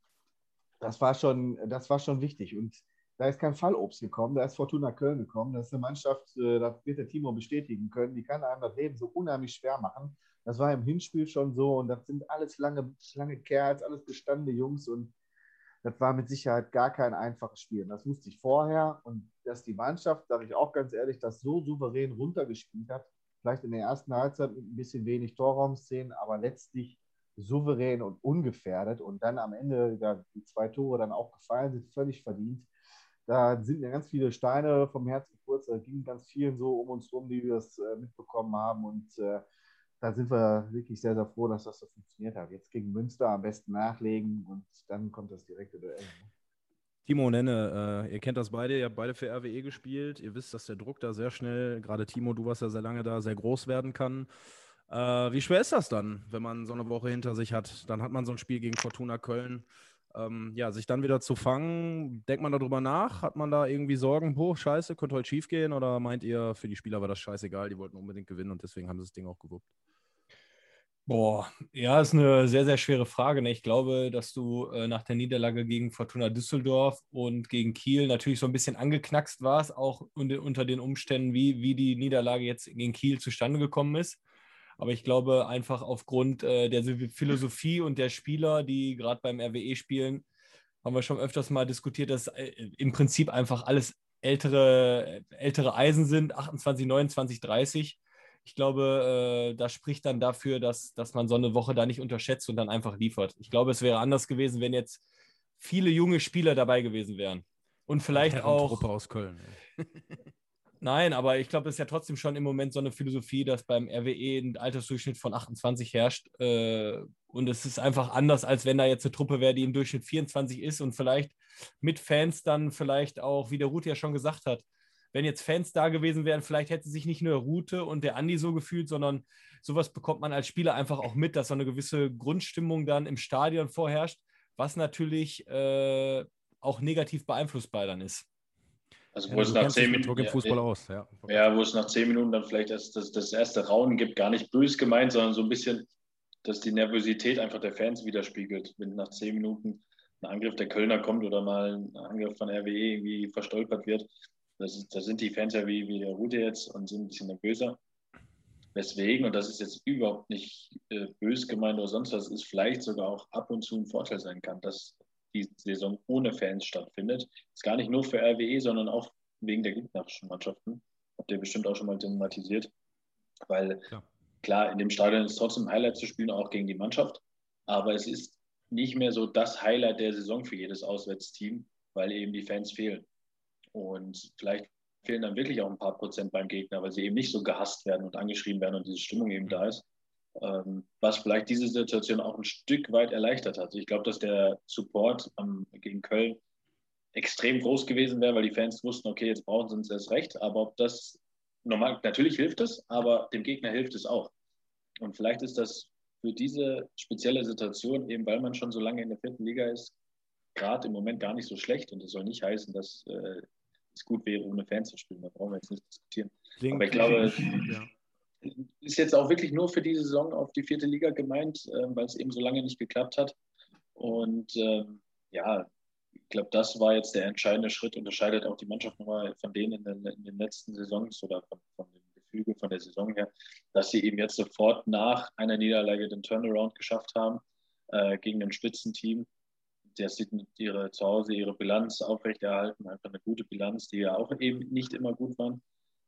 Speaker 3: das, war schon, das war schon wichtig. Und da ist kein Fallobst gekommen, da ist Fortuna Köln gekommen. Das ist eine Mannschaft, äh, das wird der Timo bestätigen können, die kann einem das Leben so unheimlich schwer machen. Das war im Hinspiel schon so und das sind alles lange, lange Kerls, alles bestandene Jungs und das war mit Sicherheit gar kein einfaches Spiel. Das wusste ich vorher und dass die Mannschaft, sage ich auch ganz ehrlich, das so souverän runtergespielt hat, vielleicht in der ersten Halbzeit mit ein bisschen wenig Torraumszenen, aber letztlich souverän und ungefährdet und dann am Ende da die zwei Tore dann auch gefallen sind, völlig verdient. Da sind mir ganz viele Steine vom Herz gepurzt. Da ging ganz vielen so um uns rum, die wir das äh, mitbekommen haben. Und äh, da sind wir wirklich sehr, sehr froh, dass das so funktioniert hat. Jetzt gegen Münster am besten nachlegen und dann kommt das direkte Duell. ne?
Speaker 1: Timo Nenne, äh, ihr kennt das beide, ihr habt beide für RWE gespielt. Ihr wisst, dass der Druck da sehr schnell, gerade Timo, du warst ja sehr lange da, sehr groß werden kann. Äh, wie schwer ist das dann, wenn man so eine Woche hinter sich hat? Dann hat man so ein Spiel gegen Fortuna Köln. Ähm, ja, sich dann wieder zu fangen, denkt man darüber nach? Hat man da irgendwie Sorgen, boah, scheiße, könnte heute schief gehen? Oder meint ihr, für die Spieler war das scheißegal, die wollten unbedingt gewinnen und deswegen haben sie das Ding auch gewuppt?
Speaker 2: Boah, ja, ist eine sehr, sehr schwere Frage. Ne? Ich glaube, dass du äh, nach der Niederlage gegen Fortuna Düsseldorf und gegen Kiel natürlich so ein bisschen angeknackst warst, auch un unter den Umständen, wie, wie die Niederlage jetzt gegen Kiel zustande gekommen ist. Aber ich glaube, einfach aufgrund äh, der Philosophie und der Spieler, die gerade beim RWE spielen, haben wir schon öfters mal diskutiert, dass äh, im Prinzip einfach alles ältere, ältere Eisen sind, 28, 29, 30 ich glaube, äh, das spricht dann dafür, dass, dass man so eine Woche da nicht unterschätzt und dann einfach liefert. Ich glaube, es wäre anders gewesen, wenn jetzt viele junge Spieler dabei gewesen wären. Und vielleicht auch.
Speaker 1: Truppe aus Köln.
Speaker 2: Nein, aber ich glaube, das ist ja trotzdem schon im Moment so eine Philosophie, dass beim RWE ein Altersdurchschnitt von 28 herrscht. Äh, und es ist einfach anders, als wenn da jetzt eine Truppe wäre, die im Durchschnitt 24 ist und vielleicht mit Fans dann vielleicht auch, wie der Ruth ja schon gesagt hat, wenn jetzt Fans da gewesen wären, vielleicht hätte sich nicht nur Rute und der Andi so gefühlt, sondern sowas bekommt man als Spieler einfach auch mit, dass so eine gewisse Grundstimmung dann im Stadion vorherrscht, was natürlich äh, auch negativ beeinflussbar dann ist.
Speaker 4: Also wo
Speaker 1: Ja,
Speaker 4: es
Speaker 1: du
Speaker 4: nach zehn Minuten ja,
Speaker 1: Fußball aus. Ja.
Speaker 4: Ja, wo es nach zehn Minuten dann vielleicht erst das, das erste Raunen gibt, gar nicht bös gemeint, sondern so ein bisschen, dass die Nervosität einfach der Fans widerspiegelt. Wenn nach zehn Minuten ein Angriff der Kölner kommt oder mal ein Angriff von RWE irgendwie verstolpert wird, das da sind die Fans ja wie, wie der Rute jetzt und sind ein bisschen nervöser. Weswegen, und das ist jetzt überhaupt nicht äh, bös gemeint oder sonst was, ist vielleicht sogar auch ab und zu ein Vorteil sein kann, dass die Saison ohne Fans stattfindet. Ist gar nicht nur für RWE, sondern auch wegen der gegnerischen Mannschaften. Habt ihr bestimmt auch schon mal thematisiert. Weil
Speaker 1: Ja.
Speaker 4: klar, in dem Stadion ist trotzdem ein Highlight zu spielen, auch gegen die Mannschaft. Aber es ist nicht mehr so das Highlight der Saison für jedes Auswärtsteam, weil eben die Fans fehlen. Und vielleicht fehlen dann wirklich auch ein paar Prozent beim Gegner, weil sie eben nicht so gehasst werden und angeschrieben werden und diese Stimmung eben da ist. Ähm, was vielleicht diese Situation auch ein Stück weit erleichtert hat. Ich glaube, dass der Support ähm, gegen Köln extrem groß gewesen wäre, weil die Fans wussten, okay, jetzt brauchen sie uns erst recht. Aber ob das normal, natürlich hilft es, aber dem Gegner hilft es auch. Und vielleicht ist das für diese spezielle Situation, eben weil man schon so lange in der vierten Liga ist, gerade im Moment gar nicht so schlecht. Und das soll nicht heißen, dass äh, es gut wäre, ohne Fans zu spielen. Da brauchen wir jetzt nicht diskutieren.
Speaker 1: Klingt,
Speaker 4: Aber ich glaube,
Speaker 1: ja.
Speaker 4: Ist jetzt auch wirklich nur für diese Saison auf die vierte Liga gemeint, äh, weil es eben so lange nicht geklappt hat. Und ähm, ja, ich glaube, das war jetzt der entscheidende Schritt, unterscheidet auch die Mannschaft nochmal von denen in den, in den letzten Saisons oder von, von dem Gefüge von der Saison her, dass sie eben jetzt sofort nach einer Niederlage den Turnaround geschafft haben äh, gegen ein Spitzenteam. Der sieht ihre zu Hause ihre Bilanz aufrechterhalten, einfach eine gute Bilanz, die ja auch eben nicht immer gut waren.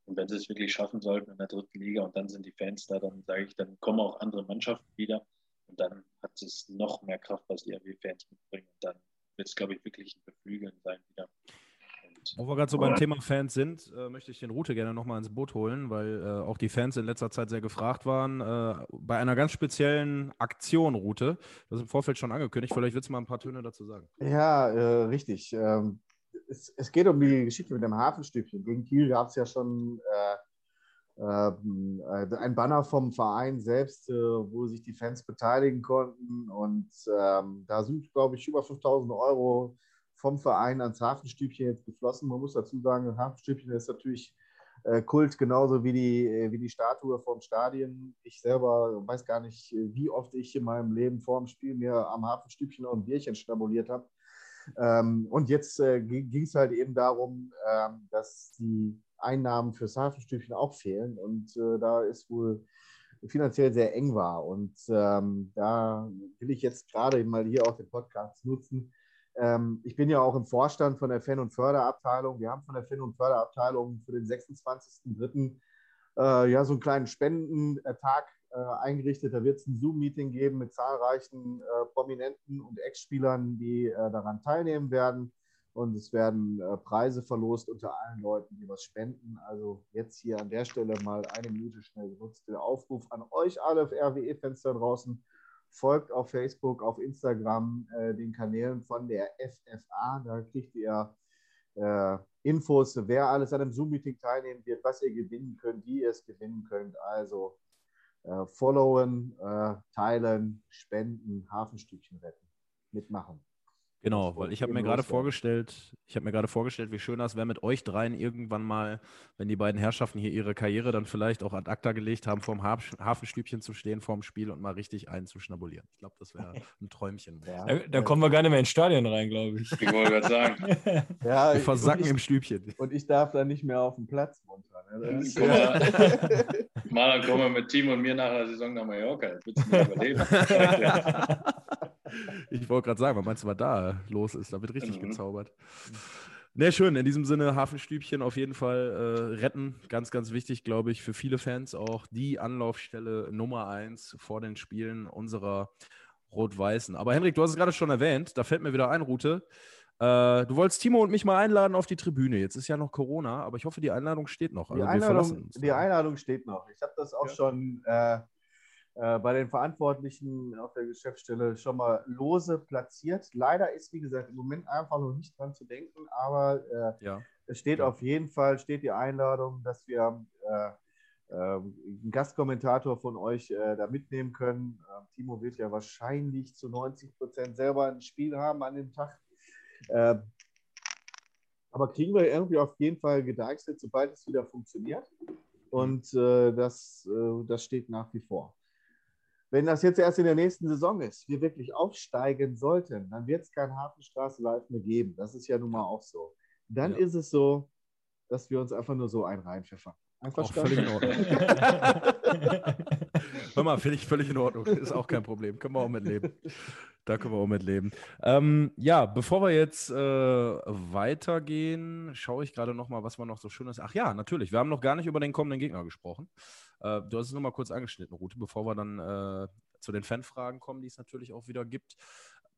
Speaker 4: Und wenn sie es wirklich schaffen sollten in der dritten Liga und dann sind die Fans da, dann sage ich, dann kommen auch andere Mannschaften wieder. Und dann hat es noch mehr Kraft, was die RW-Fans mitbringen. Und dann wird es, glaube ich, wirklich ein Beflügeln sein wieder.
Speaker 1: Und Wo wir gerade so beim Thema Fans sind, äh, möchte ich den Route gerne nochmal ins Boot holen, weil äh, auch die Fans in letzter Zeit sehr gefragt waren. Äh, bei einer ganz speziellen Aktion, Route, das ist im Vorfeld schon angekündigt, vielleicht willst du mal ein paar Töne dazu sagen.
Speaker 3: Ja, äh, richtig. Ähm, es, es, geht um die Geschichte mit dem Hafenstübchen. Gegen Kiel gab es ja schon äh, ähm, äh, ein Banner vom Verein selbst, äh, wo sich die Fans beteiligen konnten. Und ähm, da sind, glaube ich, über 5000 Euro vom Verein ans Hafenstübchen jetzt geflossen. Man muss dazu sagen, das Hafenstübchen ist natürlich äh, Kult, genauso wie die, äh, wie die Statue vom Stadion. Ich selber weiß gar nicht, wie oft ich in meinem Leben vor dem Spiel mir am Hafenstübchen noch ein Bierchen schnabuliert habe. Ähm, und jetzt äh, ging es halt eben darum, ähm, dass die Einnahmen fürs Hafenstübchen auch fehlen. Und äh, da ist wohl finanziell sehr eng war. Und ähm, da will ich jetzt gerade mal hier auch den Podcast nutzen. Ähm, ich bin ja auch im Vorstand von der Fan- und Förderabteilung. Wir haben von der Fan- und Förderabteilung für den 26.03. Äh, ja so einen kleinen Spendentag eingerichtet. Da wird es ein Zoom-Meeting geben mit zahlreichen äh, Prominenten und Ex-Spielern, die äh, daran teilnehmen werden. Und es werden äh, Preise verlost unter allen Leuten, die was spenden. Also jetzt hier an der Stelle mal eine Minute schnell genutzt. Der Aufruf an euch alle RWE-Fans da draußen. Folgt auf Facebook, auf Instagram äh, den Kanälen von der FFA. Da kriegt ihr äh, Infos, wer alles an einem Zoom-Meeting teilnehmen wird, was ihr gewinnen könnt, wie ihr es gewinnen könnt. Also äh, followen, äh, teilen, spenden, Hafenstückchen retten, mitmachen.
Speaker 1: Genau, weil ich habe mir gerade vorgestellt, ich habe mir gerade vorgestellt, wie schön das wäre mit euch dreien irgendwann mal, wenn die beiden Herrschaften hier ihre Karriere dann vielleicht auch ad acta gelegt haben, vorm Hafenstübchen zu stehen, vorm Spiel und mal richtig einzuschnabulieren. Ich glaube, das wäre ein Träumchen.
Speaker 2: Ja, da, da, kommen wir gar nicht mehr ins Stadion rein, glaube ich.
Speaker 4: Ich wollte gerade sagen.
Speaker 1: ja, wir versacken ich, im Stübchen.
Speaker 3: Und ich darf dann nicht mehr auf dem Platz runter.
Speaker 4: Ne? mal, dann kommen wir mit Team und mir nach der Saison nach Mallorca. Das wird nicht überleben.
Speaker 1: ich wollte gerade sagen, was meinst du, was da los ist? Da wird richtig mhm. gezaubert. Ne, schön. In diesem Sinne, Hafenstübchen auf jeden Fall äh, retten. Ganz, ganz wichtig, glaube ich, für viele Fans auch die Anlaufstelle Nummer eins vor den Spielen unserer Rot-Weißen. Aber Henrik, du hast es gerade schon erwähnt, da fällt mir wieder ein, Route. Äh, du wolltest Timo und mich mal einladen auf die Tribüne. Jetzt ist ja noch Corona, aber ich hoffe, die Einladung steht noch.
Speaker 3: Also die, Einladung, die Einladung steht noch. Ich habe das auch ja. schon äh, äh, bei den Verantwortlichen auf der Geschäftsstelle schon mal lose platziert. Leider ist, wie gesagt, im Moment einfach noch nicht dran zu denken, aber äh, ja. es steht ja. auf jeden Fall, steht die Einladung, dass wir äh, äh einen Gastkommentator von euch äh, da mitnehmen können. Ähm, Timo wird ja wahrscheinlich zu 90 Prozent selber ein Spiel haben an dem Tag. Ähm, aber kriegen wir irgendwie auf jeden Fall gedeichselt, sobald es wieder funktioniert. Und äh, das, äh, das steht nach wie vor. Wenn das jetzt erst in der nächsten Saison ist, wir wirklich aufsteigen sollten, dann wird es kein Hafenstraße Live mehr geben. Das ist ja nun mal auch so. Dann ja. ist es so, dass wir uns einfach nur so einen reinpfeffern.
Speaker 1: Einfach auch völlig in Ordnung. Hör mal, finde ich völlig in Ordnung. Ist auch kein Problem. Können wir auch mitleben. Da können wir auch mitleben. Ähm, ja, bevor wir jetzt äh, weitergehen, schaue ich gerade noch mal, was war noch so schön ist. Ach ja, natürlich. Wir haben noch gar nicht über den kommenden Gegner gesprochen. Äh, du hast es nur mal kurz angeschnitten, Route, bevor wir dann äh, zu den Fanfragen kommen, die es natürlich auch wieder gibt.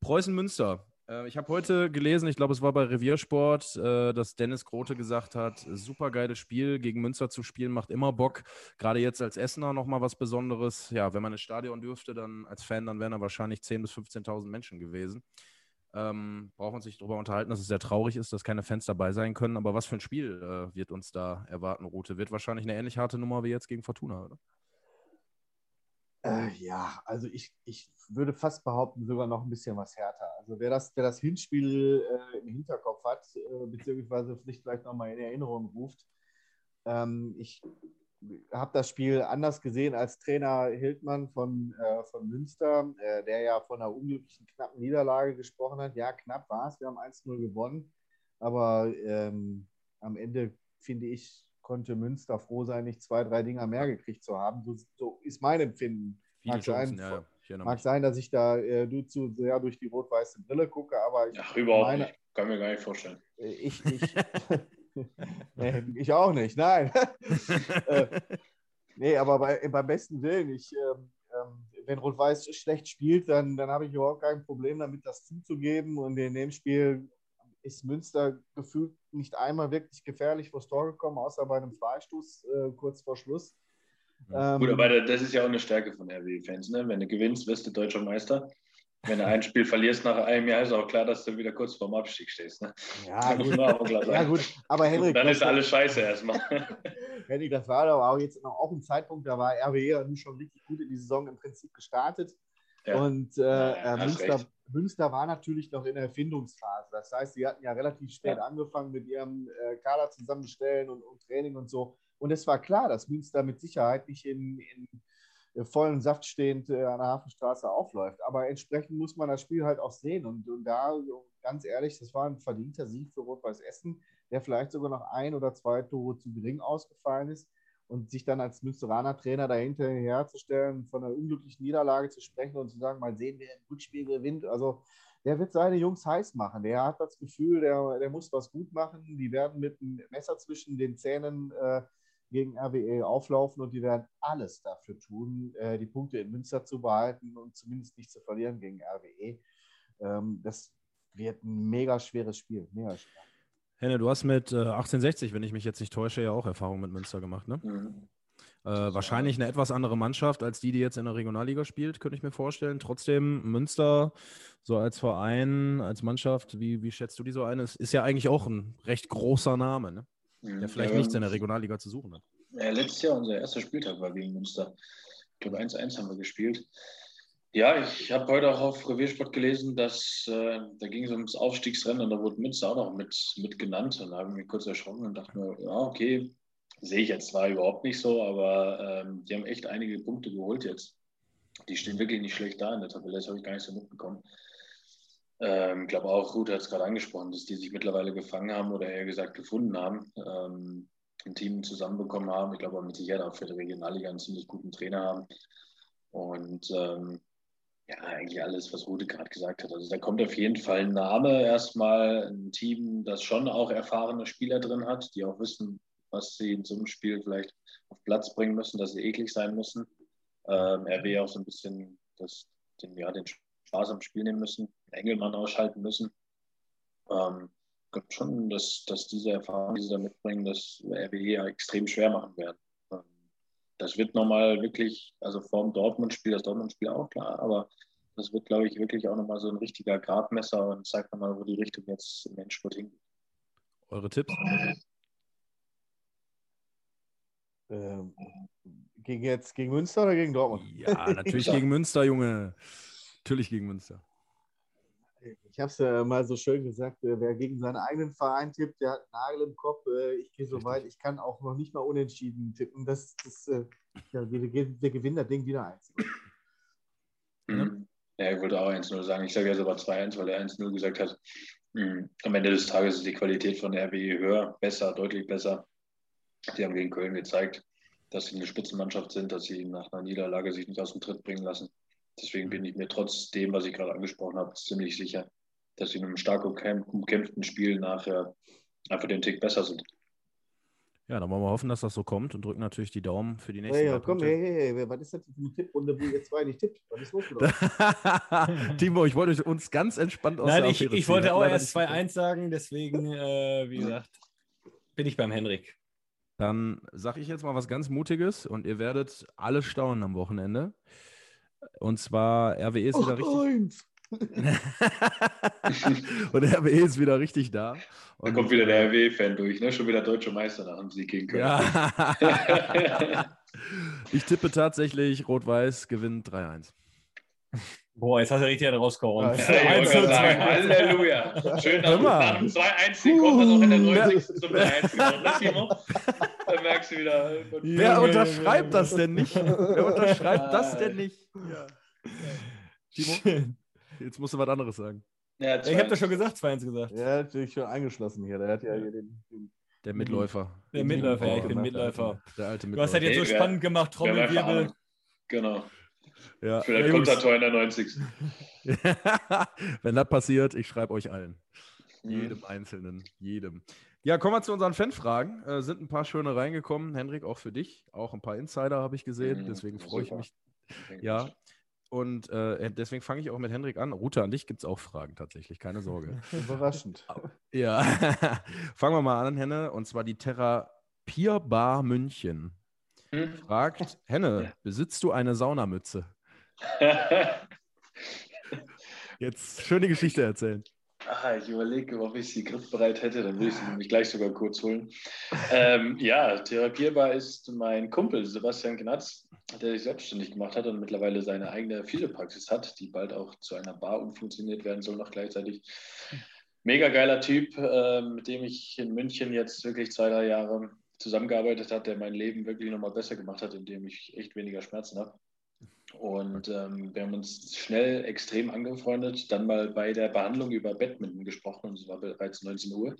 Speaker 1: Preußen-Münster. Äh, ich habe heute gelesen, ich glaube, es war bei Reviersport, äh, dass Dennis Grote gesagt hat, super geiles Spiel, gegen Münster zu spielen macht immer Bock. Gerade jetzt als Essener nochmal was Besonderes. Ja, wenn man ins Stadion dürfte, dann als Fan, dann wären da wahrscheinlich 10.000 bis 15.000 Menschen gewesen. Ähm, braucht man sich darüber unterhalten, dass es sehr traurig ist, dass keine Fans dabei sein können. Aber was für ein Spiel äh, wird uns da erwarten, Route? Wird wahrscheinlich eine ähnlich harte Nummer wie jetzt gegen Fortuna, oder?
Speaker 3: Äh, ja, also ich, ich würde fast behaupten, sogar noch ein bisschen was härter. Also wer das, wer das Hinspiel äh, im Hinterkopf hat, äh, beziehungsweise sich vielleicht nochmal in Erinnerung ruft, ähm, ich habe das Spiel anders gesehen als Trainer Hildmann von, äh, von Münster, äh, der ja von einer unglücklichen, knappen Niederlage gesprochen hat. Ja, knapp war es, wir haben 1-0 gewonnen, aber ähm, am Ende, finde ich, konnte Münster froh sein, nicht zwei, drei Dinger mehr gekriegt zu haben. So, so ist mein Empfinden.
Speaker 1: Viele
Speaker 3: Mag
Speaker 1: Chancen,
Speaker 3: sein,
Speaker 1: ja,
Speaker 3: Mag sein, dass ich da äh, du zu sehr durch die rot-weiße Brille gucke, aber ich,
Speaker 4: Ach, überhaupt
Speaker 3: meine-
Speaker 4: nicht. Kann mir gar nicht vorstellen.
Speaker 3: äh, ich, ich, nee, ich auch nicht, nein. äh, nee, aber bei, beim besten Willen, ich, ähm, ähm, wenn Rot-Weiß schlecht spielt, dann, dann habe ich überhaupt kein Problem damit, das zuzugeben. Und in dem Spiel ist Münster gefühlt nicht einmal wirklich gefährlich vors Tor gekommen, außer bei einem Freistoß äh, kurz vor Schluss.
Speaker 1: Ja.
Speaker 3: Ähm,
Speaker 4: Gut, aber das ist ja auch eine Stärke von RW-Fans. Ne? Wenn du gewinnst, wirst du deutscher Meister. Wenn du ein Spiel verlierst nach einem Jahr, ist auch klar, dass du wieder kurz vorm Abstieg stehst. Ne?
Speaker 3: ja, gut. ja, gut, aber Henrik,
Speaker 4: Dann ist alles scheiße erstmal.
Speaker 3: Henrik, das war doch auch jetzt noch auch ein Zeitpunkt, da war RWE schon richtig gut in die Saison im Prinzip gestartet.
Speaker 4: Ja.
Speaker 3: Und äh,
Speaker 4: Ja,
Speaker 3: äh, Münster. Münster war natürlich noch in der Erfindungsphase. Das heißt, sie hatten ja relativ spät
Speaker 4: Ja.
Speaker 3: angefangen mit ihrem äh, Kader zusammenstellen und, und Training und so. Und es war klar, dass Münster mit Sicherheit nicht in, in äh, vollen Saft stehend äh, an der Hafenstraße aufläuft. Aber entsprechend muss man das Spiel halt auch sehen. Und, und da, ganz ehrlich, das war ein verdienter Sieg für Rot-Weiß Essen, der vielleicht sogar noch ein oder zwei Tore zu gering ausgefallen ist. Und sich dann als Münsteraner Trainer dahinter herzustellen, von einer unglücklichen Niederlage zu sprechen und zu sagen, mal sehen, wer im Rückspiel gewinnt. Also der wird seine Jungs heiß machen. Der hat das Gefühl, der, der muss was gut machen. Die werden mit einem Messer zwischen den Zähnen äh, gegen RWE auflaufen und die werden alles dafür tun, äh, die Punkte in Münster zu behalten und zumindest nicht zu verlieren gegen RWE. Ähm, das wird ein mega schweres Spiel. Mega schwer.
Speaker 1: Henne, du hast mit äh, 1860, wenn ich mich jetzt nicht täusche, ja auch Erfahrung mit Münster gemacht, ne?
Speaker 4: Mhm.
Speaker 1: Äh, wahrscheinlich eine etwas andere Mannschaft als die, die jetzt in der Regionalliga spielt, könnte ich mir vorstellen. Trotzdem Münster, so als Verein, als Mannschaft, wie, wie schätzt du die so ein? Es ist ja eigentlich auch ein recht großer Name, ne?
Speaker 4: Mhm.
Speaker 1: der vielleicht
Speaker 4: Ja,
Speaker 1: nichts in der Regionalliga zu suchen hat.
Speaker 4: Ja, letztes Jahr unser erster Spieltag war gegen Münster. Ich glaube, 1-1 haben wir gespielt. Ja, ich habe heute auch auf Reviersport gelesen, dass äh, da ging es ums Aufstiegsrennen und da wurde Münster auch noch mit, mit genannt. Und da habe ich mich kurz erschrocken und dachte mir, ja, okay, sehe ich jetzt zwar überhaupt nicht so, aber ähm, die haben echt einige Punkte geholt jetzt. Die stehen wirklich nicht schlecht da in der Tabelle, das habe ich gar nicht so mitbekommen. Ähm, Ich glaube auch, Ruth hat es gerade angesprochen, dass die sich mittlerweile gefangen haben oder eher gesagt gefunden haben. Ähm, ein Team zusammenbekommen haben. Ich glaube mit Sicherheit auch für die Regionalliga einen ziemlich guten Trainer haben. Und ähm, ja, eigentlich alles, was Rute gerade gesagt hat. Also da kommt auf jeden Fall ein Name erstmal, ein Team, das schon auch erfahrene Spieler drin hat, die auch wissen, was sie in so einem Spiel vielleicht auf Platz bringen müssen, dass sie eklig sein müssen. Ähm, RW auch so ein bisschen das, den, ja, den Spaß am Spiel nehmen müssen, Engelmann ausschalten müssen. Ähm, ich glaube schon, dass, dass diese Erfahrungen, die sie da mitbringen, das RWE ja extrem schwer machen werden. Das wird nochmal wirklich, also vorm Dortmund-Spiel, das Dortmund-Spiel auch klar, aber das wird, glaube ich, wirklich auch nochmal so ein richtiger Gradmesser und zeigt nochmal, wo die Richtung jetzt im Endspurt hingeht.
Speaker 1: Eure Tipps?
Speaker 3: Ähm, gegen jetzt gegen Münster oder gegen Dortmund?
Speaker 1: Ja, natürlich gegen Münster, Junge. Natürlich gegen Münster.
Speaker 3: Ich habe es ja mal so schön gesagt, äh, wer gegen seinen eigenen Verein tippt, der hat einen Nagel im Kopf. Äh, Ich gehe so weit, ich kann auch noch nicht mal unentschieden tippen. Das, das, äh, ja, wir wir gewinnen das Ding wieder eins.
Speaker 4: Mhm. Ja, ich wollte auch 1-0 sagen. Ich sage jetzt aber 2-1, weil er 1-0 gesagt hat. Mhm. Am Ende des Tages ist die Qualität von der RWE höher, besser, deutlich besser. Die haben gegen Köln gezeigt, dass sie eine Spitzenmannschaft sind, dass sie nach einer Niederlage sich nicht aus dem Tritt bringen lassen. Deswegen bin ich mir trotz dem, was ich gerade angesprochen habe, ziemlich sicher, dass sie in einem stark umkämp- umkämpften Spiel nachher einfach den Tick besser sind.
Speaker 1: Ja, dann wollen wir hoffen, dass das so kommt und drücken natürlich die Daumen für die nächsten
Speaker 3: Hey, ja,
Speaker 1: drei
Speaker 3: komm, hey, hey, hey, was ist das für eine Tipprunde, wo ihr zwei nicht tippt? Was ist los mit?
Speaker 1: Timo, ich wollte uns ganz entspannt aus
Speaker 2: Nein,
Speaker 1: der
Speaker 2: ich, ich wollte auch erst
Speaker 1: nicht geklappt.
Speaker 2: 2-1 sagen, deswegen, äh, wie gesagt, bin ich beim Henrik.
Speaker 1: Dann sage ich jetzt mal was ganz Mutiges und ihr werdet alle staunen am Wochenende. Und zwar RWE ist wieder richtig.
Speaker 3: eins.
Speaker 1: und RWE ist wieder richtig da.
Speaker 4: Da
Speaker 1: Und,
Speaker 4: kommt wieder der RW-Fan durch, ne? Schon wieder deutsche Meister nach dem Sieg gegen Köln.
Speaker 1: Ja. ich tippe tatsächlich, Rot-Weiß gewinnt 3-1.
Speaker 2: Boah, jetzt hast du richtig rausgehauen.
Speaker 3: Ja,
Speaker 4: Ja. Halleluja. Schön,
Speaker 1: Hör
Speaker 4: dass
Speaker 1: mal.
Speaker 4: nach dem 2-1 den kommt, noch in der 90. zum 3-1 geworden, ne, Timo? Da merkst du wieder.
Speaker 1: Wer unterschreibt das denn nicht? Wer unterschreibt das denn nicht? Timo, jetzt musst du was anderes sagen.
Speaker 4: Ja,
Speaker 2: Ich habe das schon gesagt, 2-1 gesagt.
Speaker 3: Der hat sich schon eingeschlossen hier. Der hat ja hier den. den
Speaker 1: Der Mitläufer.
Speaker 2: Der Mitläufer, ja, ich bin Mitläufer.
Speaker 1: Der alte
Speaker 2: Du hast halt
Speaker 1: Mitläufer.
Speaker 2: jetzt so spannend gemacht, Trommelwirbel.
Speaker 4: Genau.
Speaker 1: Ja.
Speaker 4: Für das
Speaker 2: Ja, Jungs.
Speaker 4: Kontertor in der 90.
Speaker 1: Wenn das passiert, ich schreibe euch allen.
Speaker 4: Mhm.
Speaker 1: Jedem Einzelnen. Jedem. Ja, kommen wir zu unseren Fanfragen. Äh, sind ein paar schöne reingekommen. Henrik, auch für dich. Auch ein paar Insider habe ich gesehen.
Speaker 4: Mhm,
Speaker 1: Deswegen freue ich mich. Ja. Und äh, deswegen fange ich auch mit Henrik an. Rute, an dich gibt es auch Fragen tatsächlich, keine Sorge.
Speaker 3: Überraschend.
Speaker 1: ja, fangen wir mal an, Henne. Und zwar die Therapierbar München.
Speaker 4: Hm?
Speaker 1: Fragt, Henne, besitzt du eine Saunamütze? Jetzt schöne Geschichte erzählen.
Speaker 4: Ah, ich überlege, ob ich sie griffbereit hätte, dann würde ich sie nämlich gleich sogar kurz holen. Ähm, ja, therapierbar ist mein Kumpel Sebastian Gnatz, der sich selbstständig gemacht hat und mittlerweile seine eigene Physiopraxis hat, die bald auch zu einer Bar umfunktioniert werden soll, noch gleichzeitig. Mega geiler Typ, äh, mit dem ich in München jetzt wirklich zwei, drei Jahre zusammengearbeitet habe, der mein Leben wirklich nochmal besser gemacht hat, indem ich echt weniger Schmerzen habe. Und ähm, wir haben uns schnell extrem angefreundet, dann mal bei der Behandlung über Badminton gesprochen und es war bereits 19 Uhr.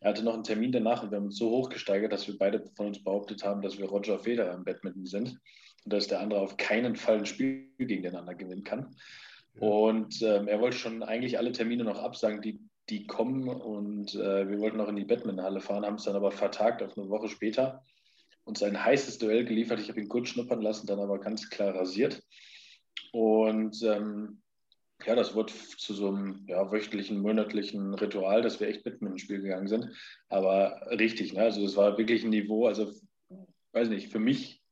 Speaker 4: Er hatte noch einen Termin danach und wir haben uns so hochgesteigert, dass wir beide von uns behauptet haben, dass wir Roger Federer im Badminton sind und dass der andere auf keinen Fall ein Spiel gegeneinander gewinnen kann. Und ähm, er wollte schon eigentlich alle Termine noch absagen, die, die kommen und äh, wir wollten noch in die Badmintonhalle fahren, haben es dann aber vertagt auf eine Woche später uns ein heißes Duell geliefert. Ich habe ihn kurz schnuppern lassen, dann aber ganz klar rasiert. Und ähm, ja, das wurde zu so einem ja, wöchentlichen, monatlichen Ritual, dass wir echt mit ins Spiel gegangen sind. Aber richtig, ne? also es war wirklich ein Niveau, also weiß nicht, für mich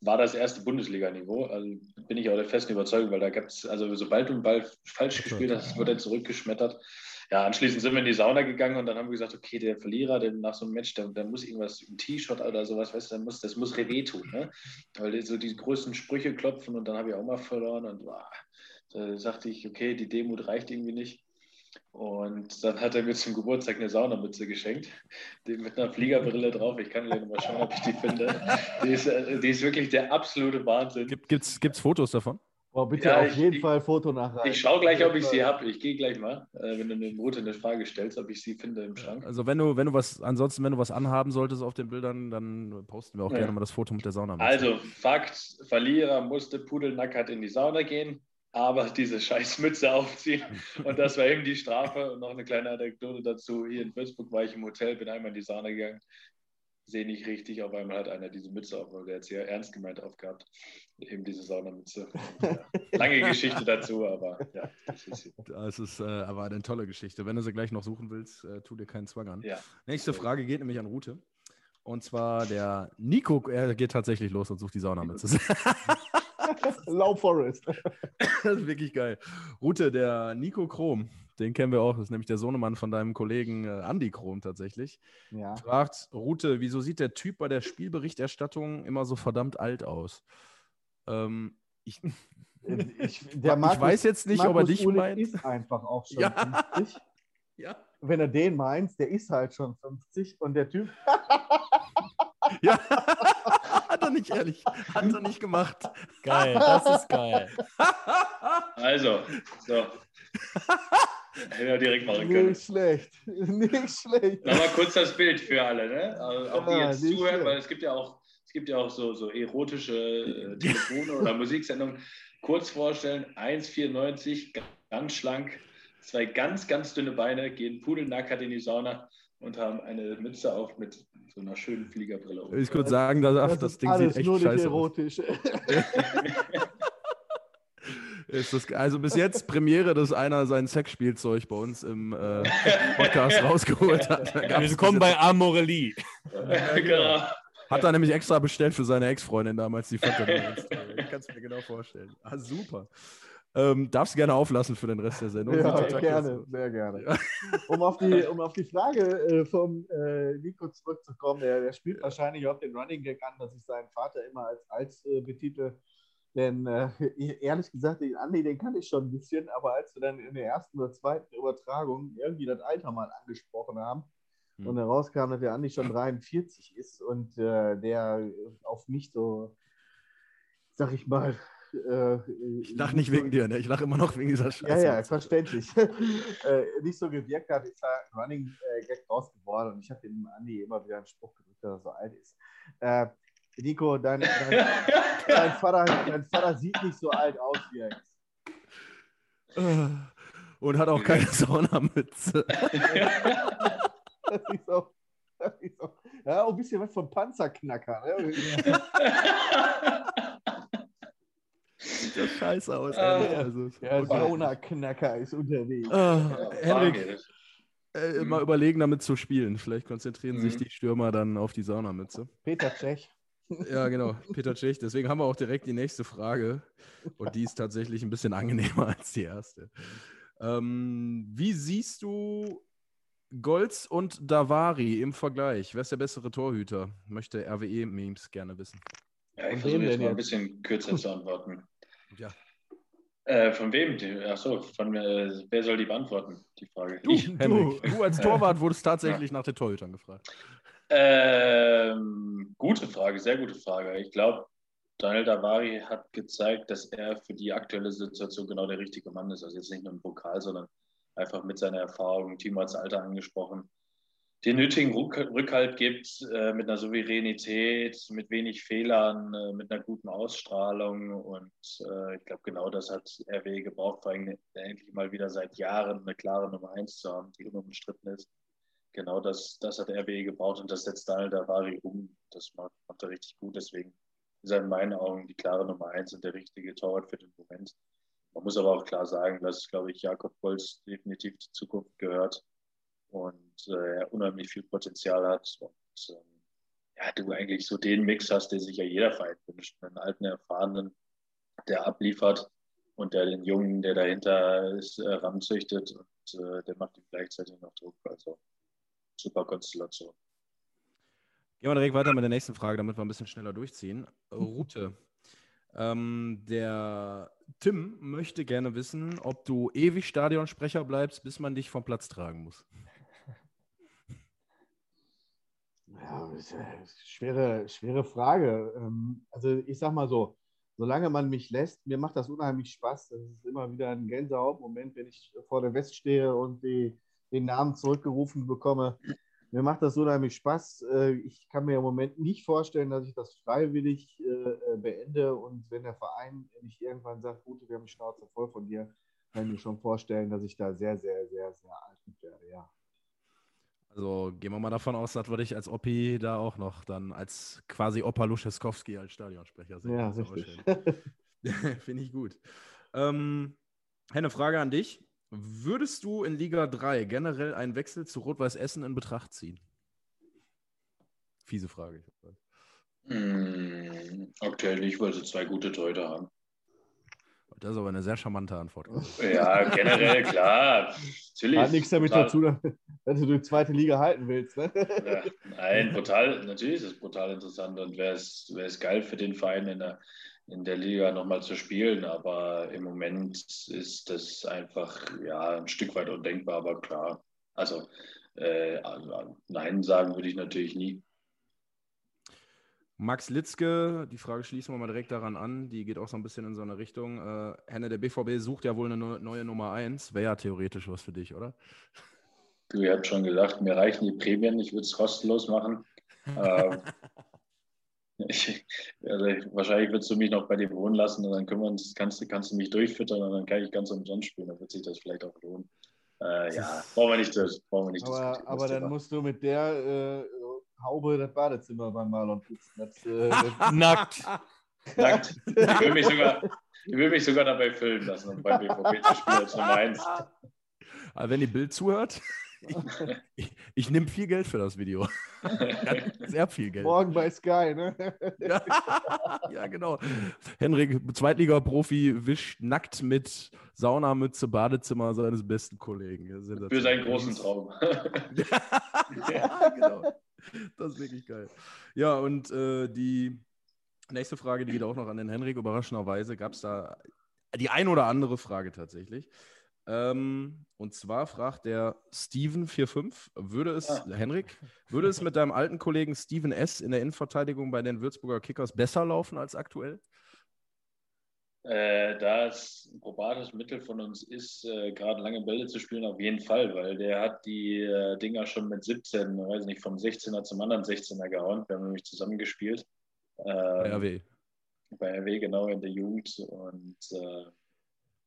Speaker 4: war das erste Bundesliga-Niveau. Also bin ich auch der festen Überzeugung, weil da gab es, also sobald du einen Ball falsch gespielt hast, wird er zurückgeschmettert. Ja, anschließend sind wir in die Sauna gegangen und dann haben wir gesagt, okay, der Verlierer, der nach so einem Match, der muss irgendwas im T-Shirt oder sowas, weißt du, der muss, das muss weh tun, ne? Weil so die größten Sprüche klopfen und dann habe ich auch mal verloren und wow, da sagte ich, okay, die Demut reicht irgendwie nicht. Und dann hat er mir zum Geburtstag eine Saunamütze geschenkt, die mit einer Fliegerbrille drauf. Ich kann gleich mal schauen, ob ich die finde. Die ist, äh, die ist wirklich der absolute Wahnsinn.
Speaker 1: Gibt es Fotos davon?
Speaker 3: Boah, bitte
Speaker 4: Ja,
Speaker 3: auf
Speaker 4: ich-
Speaker 3: jeden
Speaker 4: ich-
Speaker 3: Fall Foto nachreichen.
Speaker 4: Ich schaue gleich, ob ich sie habe. Ich gehe gleich mal, äh, wenn du eine Route eine Frage stellst, ob ich sie finde im Schrank.
Speaker 1: Also wenn du, wenn du was, ansonsten, wenn du was anhaben solltest auf den Bildern, dann posten wir auch
Speaker 4: Ja.
Speaker 1: gerne mal das Foto mit der Saunamütze.
Speaker 4: Also, Fakt: Verlierer musste pudelnackert in die Sauna gehen, aber diese scheiß Mütze aufziehen. Und das war eben die Strafe. Und noch eine kleine Anekdote dazu: Hier in Würzburg war ich im Hotel, bin einmal in die Sauna gegangen. Sehe nicht richtig, auf einmal hat einer diese Mütze auf, weil der hat sehr ernst gemeint aufgehabt. Eben diese Saunamütze. Lange Geschichte dazu, aber ja, das ist sie.
Speaker 1: Das ist äh, aber eine tolle Geschichte. Wenn du sie gleich noch suchen willst, äh, tu dir keinen Zwang an.
Speaker 4: Ja.
Speaker 1: Nächste Frage geht nämlich an Rute. Und zwar der Nico, er geht tatsächlich los und sucht die Saunamütze.
Speaker 3: Low Forest.
Speaker 1: das ist wirklich geil. Rute, der Nico Krom, den kennen wir auch, das ist nämlich der Sohnemann von deinem Kollegen äh, Andy Krom tatsächlich.
Speaker 3: Ja.
Speaker 1: Fragt Rute, wieso sieht der Typ bei der Spielberichterstattung immer so verdammt alt aus? Ähm, ich,
Speaker 3: Ich, der
Speaker 1: ich
Speaker 3: Markus,
Speaker 1: weiß jetzt nicht, ob er
Speaker 3: Markus
Speaker 1: dich
Speaker 3: Ulich
Speaker 1: meint.
Speaker 3: ist einfach auch schon
Speaker 1: Ja.
Speaker 3: 50.
Speaker 1: Ja.
Speaker 3: Wenn er den meint, der ist halt schon 50 und der Typ,
Speaker 1: ja. hat er nicht ehrlich, hat er nicht gemacht.
Speaker 2: Geil, das ist geil.
Speaker 4: Also, so. Hätte er direkt machen können.
Speaker 3: nicht schlecht. Nicht schlecht.
Speaker 4: Nochmal kurz das Bild für alle, ne? Also auch die
Speaker 3: Ja,
Speaker 4: jetzt
Speaker 3: nicht
Speaker 4: zuhören,
Speaker 3: schlecht.
Speaker 4: weil es gibt ja auch, es gibt ja auch so, so erotische äh, Telefone oder Musiksendungen. Kurz vorstellen, 1,94, ganz schlank, zwei ganz, ganz dünne Beine, gehen pudelnackert in die Sauna und haben eine Mütze auf mit so einer schönen Fliegerbrille. um.
Speaker 1: Ich würde sagen, das, ach,
Speaker 3: Das,
Speaker 1: das
Speaker 3: ist
Speaker 1: Ding sieht echt
Speaker 3: nur nicht
Speaker 1: scheiße aus. das, also bis jetzt Premiere, dass einer sein Sexspielzeug bei uns im äh, Podcast rausgeholt hat.
Speaker 2: Wir kommen bei Amorelie.
Speaker 4: genau.
Speaker 1: Hat er nämlich extra bestellt für seine Ex-Freundin damals, die fand er. Ich kann es mir genau vorstellen. Ah, super. Ähm, darfst gerne auflassen für den Rest der Sendung.
Speaker 3: Ja, gerne, sehr gerne.
Speaker 1: Ja.
Speaker 3: Um, auf die, um auf die Frage äh, vom äh, Nico zurückzukommen, der, der spielt wahrscheinlich auf den Running Gag an, dass ich seinen Vater immer als als äh, betitel. Denn äh, ehrlich gesagt, den Andi, den kann ich schon ein bisschen, aber als wir dann in der ersten oder zweiten Übertragung irgendwie das Alter mal angesprochen haben
Speaker 1: Hm.
Speaker 3: und herauskam, dass der Andi schon 43 ist und äh, der auf mich so, sag ich mal, äh,
Speaker 1: Ich lache nicht wegen dir, ne? Ich lache immer noch wegen dieser
Speaker 3: ja,
Speaker 1: Scheiße.
Speaker 3: ja, verständlich. äh, nicht so gewirkt hat, ist da ein Running äh, Gag raus geworden und ich habe dem Andi immer wieder einen Spruch gedrückt, dass er so alt ist. Äh, Nico, dein, dein, dein, Vater, dein Vater sieht nicht so alt aus, wie er ist.
Speaker 1: Und hat auch keine Saunamütze.
Speaker 3: Das ist so, das ist so. Ja, auch ein bisschen was vom Panzerknacker. Ne?
Speaker 1: Sieht das scheiße aus. Ehrlich. also,
Speaker 3: Der
Speaker 1: okay.
Speaker 3: Saunaknacker ist unterwegs.
Speaker 1: Ah, Henrik,
Speaker 4: Henrik.
Speaker 1: äh,
Speaker 4: Mhm.
Speaker 1: mal überlegen, damit zu spielen. Vielleicht konzentrieren sich
Speaker 4: Mhm.
Speaker 1: die Stürmer dann auf die Saunamütze.
Speaker 3: Peter Tschech.
Speaker 1: Ja, genau, Peter Tschech. Deswegen haben wir auch direkt die nächste Frage. Und die ist tatsächlich ein bisschen angenehmer als die erste. Ähm, wie siehst du Golz und Davari im Vergleich? Wer ist der bessere Torhüter? Möchte RWE-Memes gerne wissen.
Speaker 4: Ja, ich
Speaker 3: Von
Speaker 4: versuche
Speaker 3: wem
Speaker 4: jetzt mal ein bisschen kürzer zu antworten.
Speaker 1: Ja.
Speaker 4: Äh, von wem? Die- Ach so, von äh, wer soll die beantworten? Die Frage.
Speaker 1: Du,
Speaker 4: Ich.
Speaker 1: Henrik, du als Torwart wurdest tatsächlich nach den Torhütern gefragt.
Speaker 4: Ähm, gute Frage, sehr gute Frage. Ich glaube, Daniel Davari hat gezeigt, dass er für die aktuelle Situation genau der richtige Mann ist. Also jetzt nicht nur im Pokal, sondern einfach mit seiner Erfahrung, Timo hat das Alter angesprochen, den nötigen Rück- Rückhalt gibt, äh, mit einer Souveränität, mit wenig Fehlern, äh, mit einer guten Ausstrahlung. Und äh, ich glaube, genau das hat RW gebraucht, vor allem endlich mal wieder seit Jahren eine klare Nummer 1 zu haben, die unumstritten ist genau das, das hat RWE gebraucht und das setzt Daniel Davari um. Das macht, macht er richtig gut. Deswegen ist er in meinen Augen die klare Nummer eins und der richtige Torwart für den Moment. Man muss aber auch klar sagen, dass, glaube ich, Jakob Bolz definitiv die Zukunft gehört und äh, er unheimlich viel Potenzial hat. Und ähm, ja, du eigentlich so den Mix hast, den sich ja jeder Verein wünscht. Einen alten, erfahrenen, der abliefert und der den Jungen, der dahinter ist, äh, ranzüchtet und äh, der macht ihm gleichzeitig noch Druck. Also super Konstellation.
Speaker 1: Gehen wir direkt weiter mit der nächsten Frage, damit wir ein bisschen schneller durchziehen. Route. Ähm, der Tim möchte gerne wissen, ob du ewig Stadionsprecher bleibst, bis man dich vom Platz tragen muss.
Speaker 3: Ja, schwere, schwere Frage. Ähm, Also ich sag mal so, solange man mich lässt, mir macht das unheimlich Spaß. Das ist immer wieder ein Gänsehautmoment, wenn ich vor der West stehe und die, den Namen zurückgerufen bekomme. Mir macht das unheimlich Spaß. Äh, Ich kann mir im Moment nicht vorstellen, dass ich das freiwillig äh, beende. Und wenn der Verein nicht irgendwann sagt, gut, wir haben die Schnauze voll von dir, kann ich mir schon vorstellen, dass ich da sehr, sehr, sehr, sehr alt werde, ja.
Speaker 1: Also gehen wir mal davon aus, dass wir dich als Oppi da auch noch dann als quasi Opa Luscheskowski als Stadionsprecher sehen.
Speaker 3: Ja, richtig.
Speaker 1: Finde ich gut. Ähm, eine Frage an dich. Würdest du in Liga 3 generell einen Wechsel zu Rot-Weiß Essen in Betracht ziehen? Fiese Frage.
Speaker 4: Hm, aktuell nicht, weil sie zwei gute Torhüter haben.
Speaker 1: Das ist aber eine sehr charmante Antwort.
Speaker 4: Ja, generell, klar. Natürlich.
Speaker 3: Hat nichts damit
Speaker 4: Total-
Speaker 3: zu tun, dass du die zweite Liga halten willst. Ne?
Speaker 4: Ja, nein, brutal, natürlich ist es brutal interessant und wäre es, wäre es geil für den Verein in der, in der Liga nochmal zu spielen, aber im Moment ist das einfach ja, ein Stück weit undenkbar, aber klar. Also äh, nein sagen würde ich natürlich nie.
Speaker 1: Max Litzke, die Frage schließen wir mal direkt daran an, die geht auch so ein bisschen in so eine Richtung. Äh, Henne, der BVB sucht ja wohl eine neu- neue Nummer 1. Wäre ja theoretisch was für dich, oder?
Speaker 4: Du, ihr habt schon gesagt, mir reichen die Prämien, ich würde es kostenlos machen. ähm, ich, also ich, wahrscheinlich würdest du mich noch bei dir wohnen lassen und dann können wir uns, kannst, du- kannst du mich durchfüttern und dann kann ich ganz umsonst spielen. Dann wird sich das vielleicht auch lohnen. Äh, ja, brauchen wir nicht, das, brauchen wir nicht
Speaker 3: Aber,
Speaker 4: diskutieren,
Speaker 3: aber
Speaker 4: das
Speaker 3: dann
Speaker 4: Thema.
Speaker 3: musst du mit der äh, Haube das Badezimmer beim Marlon putzen. Das, äh, das,
Speaker 2: Nackt.
Speaker 4: Nackt. Ich will mich sogar, ich will mich sogar dabei filmen lassen und beim BVB zu spielen als Nummer 1.
Speaker 1: Aber wenn die Bild zuhört, ich, ich nehme viel Geld für das Video. Sehr viel Geld.
Speaker 3: morgen bei Sky, ne?
Speaker 1: Ja, ja, genau. Henrik, Zweitliga-Profi, wischt nackt mit Saunamütze, Badezimmer seines besten Kollegen.
Speaker 4: Für seinen großen Traum.
Speaker 1: ja, genau. Das ist wirklich geil. Ja, und äh, die Nächste Frage, die geht auch noch an den Henrik. Überraschenderweise gab es da die ein oder andere Frage tatsächlich. Ähm, und zwar fragt der Steven45, würde es,
Speaker 4: Ah.
Speaker 1: Henrik, würde es mit deinem alten Kollegen Steven S. in der Innenverteidigung bei den Würzburger Kickers besser laufen als aktuell?
Speaker 4: Äh, da es ein probates Mittel von uns ist, äh, gerade lange Bälle zu spielen, auf jeden Fall, weil der hat die äh, Dinger schon mit 17, weiß nicht, vom 16er zum anderen 16er gehauen. Wir haben nämlich zusammengespielt.
Speaker 1: Bei RW.
Speaker 4: bei RW genau in der Jugend und äh,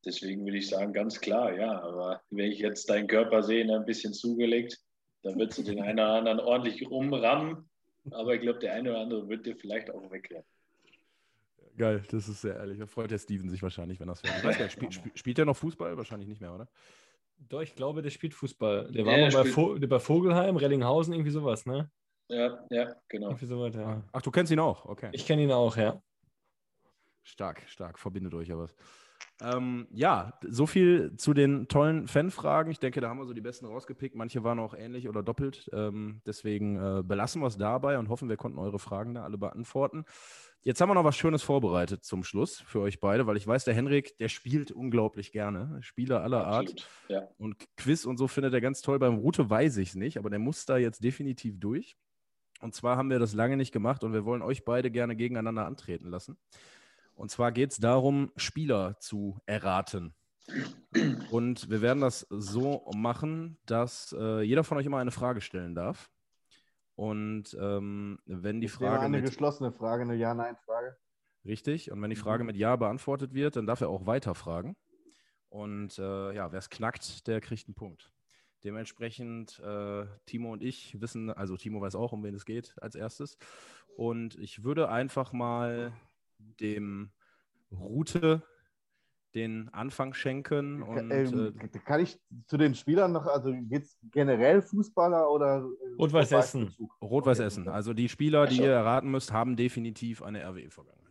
Speaker 4: deswegen würde ich sagen, ganz klar, ja. Aber wenn ich jetzt deinen Körper sehe, ne, ein bisschen zugelegt, dann wird du den einen oder anderen ordentlich rumrammen. Aber ich glaube, der eine oder andere wird dir vielleicht auch wegrennen.
Speaker 1: Geil, das ist sehr ehrlich. Da freut der Steven sich wahrscheinlich, wenn das wäre. Ich weiß gar nicht, spiel, spiel, spielt er noch Fußball? Wahrscheinlich nicht mehr, oder?
Speaker 2: Doch, ich glaube, der spielt Fußball. Der war
Speaker 4: Ja,
Speaker 2: mal bei, Vo der bei Vogelheim, Rellinghausen, irgendwie sowas, ne?
Speaker 4: Ja, ja, genau.
Speaker 2: Irgendwie sowas, ja.
Speaker 1: Ach, du kennst ihn auch, okay.
Speaker 2: Ich kenne ihn auch, ja.
Speaker 1: Stark, stark, verbindet euch ja was. Ähm, ja, so viel zu den tollen Fanfragen. Ich denke, da haben wir so die besten rausgepickt. Manche waren auch ähnlich oder doppelt. Ähm, deswegen äh, belassen wir es dabei und hoffen, wir konnten eure Fragen da alle beantworten. Jetzt haben wir noch was Schönes vorbereitet zum Schluss für euch beide, weil ich weiß, der Henrik, der spielt unglaublich gerne. Spieler aller Art.
Speaker 4: Ja.
Speaker 1: Und Quiz und so findet er ganz toll. Beim Route weiß ich es nicht, aber der muss da jetzt definitiv durch. Und zwar haben wir das lange nicht gemacht und wir wollen euch beide gerne gegeneinander antreten lassen. Und zwar geht es darum, Spieler zu erraten. Und wir werden das so machen, dass äh, jeder von euch immer eine Frage stellen darf. Und ähm, wenn die Frage
Speaker 3: eine
Speaker 1: mit,
Speaker 3: geschlossene Frage, eine Ja-Nein-Frage.
Speaker 1: Richtig. Und wenn die
Speaker 3: Mhm.
Speaker 1: Frage mit Ja beantwortet wird, dann darf er auch weiterfragen. Und äh, ja, wer es knackt, der kriegt einen Punkt. Dementsprechend, äh, Timo und ich wissen, also Timo weiß auch, um wen es geht als erstes. Und ich würde einfach mal dem Route den Anfang schenken. Und
Speaker 3: ähm,
Speaker 1: äh,
Speaker 3: kann ich zu den Spielern noch, also geht es generell Fußballer oder äh,
Speaker 2: Rot-Weiß Essen.
Speaker 1: Rot-Weiß
Speaker 3: Okay,
Speaker 1: Essen. Also die Spieler, die
Speaker 4: Ach so.
Speaker 1: ihr erraten müsst, haben definitiv eine RWE-Vergangenheit.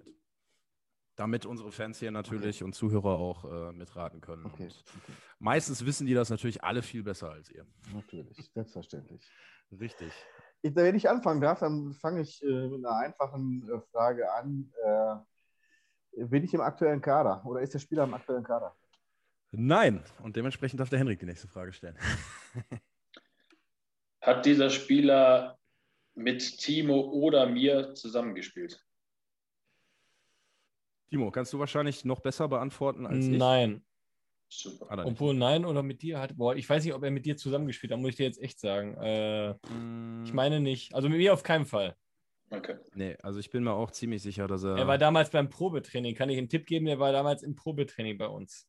Speaker 1: Damit unsere Fans hier natürlich und Zuhörer auch äh, mitraten können.
Speaker 3: Okay,
Speaker 1: Und
Speaker 3: okay.
Speaker 1: meistens wissen die das natürlich alle viel besser als ihr.
Speaker 3: natürlich, selbstverständlich.
Speaker 1: Richtig.
Speaker 3: Ich, wenn ich anfangen darf, dann fange ich äh, mit einer einfachen äh, Frage an. Äh, bin ich im aktuellen Kader oder ist der Spieler im aktuellen Kader?
Speaker 1: Nein. Und dementsprechend darf der Henrik die nächste Frage stellen.
Speaker 4: Hat dieser Spieler mit Timo oder mir zusammengespielt?
Speaker 1: Timo, kannst du wahrscheinlich noch besser beantworten als ich?
Speaker 2: Nein.
Speaker 4: Super.
Speaker 1: Er.
Speaker 2: Obwohl, nein, oder mit dir hat. Boah, ich weiß nicht, ob er mit dir zusammengespielt hat, muss ich dir jetzt echt sagen. Äh,
Speaker 1: Mm,
Speaker 2: ich meine nicht. Also mit mir auf keinen Fall.
Speaker 4: Okay.
Speaker 1: Nee, also ich bin mir auch ziemlich sicher, dass er.
Speaker 2: Er war damals beim Probetraining. Kann ich einen Tipp geben? Er war damals im Probetraining bei uns.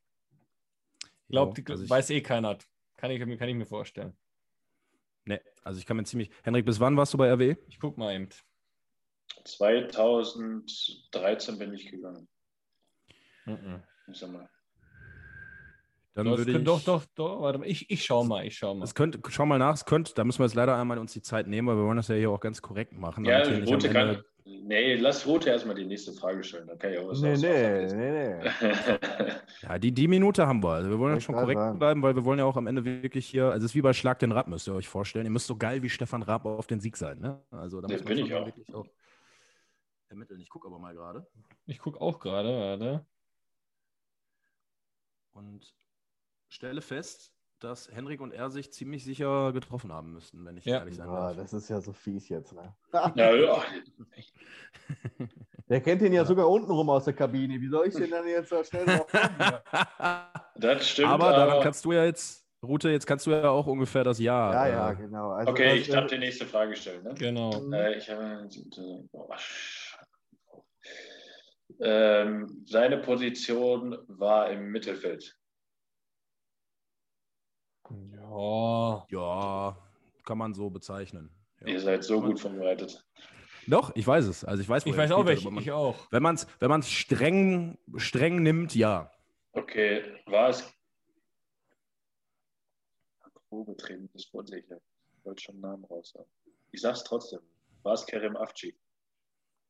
Speaker 2: Glaubt,
Speaker 1: Ja, also ich,
Speaker 2: weiß eh keiner. Kann ich, kann ich mir vorstellen.
Speaker 1: nee, also ich kann mir ziemlich. Henrik, bis wann warst du bei E? RW?
Speaker 2: Ich guck mal eben.
Speaker 4: 2013 bin ich gegangen.
Speaker 2: Mhm.
Speaker 4: Ich sag mal.
Speaker 1: Dann
Speaker 2: Doch, es
Speaker 1: würde ich.
Speaker 2: doch, doch, doch. Warte mal. Ich, ich schau mal. Ich schau mal.
Speaker 1: Es könnte, schau mal nach, es könnte, da müssen wir jetzt leider einmal uns die Zeit nehmen, weil wir wollen das ja hier auch ganz korrekt machen.
Speaker 4: Ja, Rote
Speaker 1: Ende-
Speaker 4: kann. Nee, lass Rote erstmal die nächste Frage stellen. Dann kann ich auch was
Speaker 3: Nee,
Speaker 4: aus-
Speaker 3: nee, nee, nee.
Speaker 1: Ja, die, die Minute haben wir. Also wir wollen ja schon korrekt
Speaker 3: sagen.
Speaker 1: bleiben, weil wir wollen ja auch am Ende wirklich hier, also es ist wie bei Schlag den Rad, müsst ihr euch vorstellen. Ihr müsst so geil wie Stefan Raab auf den Sieg sein. Ne? Also da
Speaker 4: Das
Speaker 1: muss man
Speaker 4: bin ich auch.
Speaker 1: wirklich auch ermitteln. Ich gucke aber mal gerade.
Speaker 2: Ich guck auch gerade. Warte.
Speaker 1: Und stelle fest, dass Henrik und er sich ziemlich sicher getroffen haben müssten, wenn ich
Speaker 2: Ja.
Speaker 1: ehrlich sein darf.
Speaker 3: das ist ja so fies jetzt. Ne?
Speaker 4: Ja, ja.
Speaker 3: Der kennt den ja, sogar unten rum aus der Kabine. Wie soll ich den dann jetzt so schnell drauf kommen?
Speaker 4: Das stimmt.
Speaker 1: aber daran kannst du ja jetzt, Rute, jetzt kannst du ja auch ungefähr das Jahr.
Speaker 3: Ja, ja,
Speaker 1: äh,
Speaker 3: genau. Also,
Speaker 4: okay, ich darf die nächste Frage stellen. Ne?
Speaker 2: Genau.
Speaker 4: Äh, ich habe. Ähm, seine Position war im Mittelfeld.
Speaker 2: Ja.
Speaker 1: Ja, kann man so bezeichnen. Ja.
Speaker 4: Ihr seid so gut vorbereitet.
Speaker 1: Doch, ich weiß es. Also ich weiß,
Speaker 2: Ich weiß auch welche. Ich auch.
Speaker 1: Wenn man es wenn man's streng, streng nimmt, ja.
Speaker 4: Okay, war es. Probetraining ist unsicher. Ich wollte schon einen Namen raus haben. Ich sag's trotzdem. War es Kerem Afci?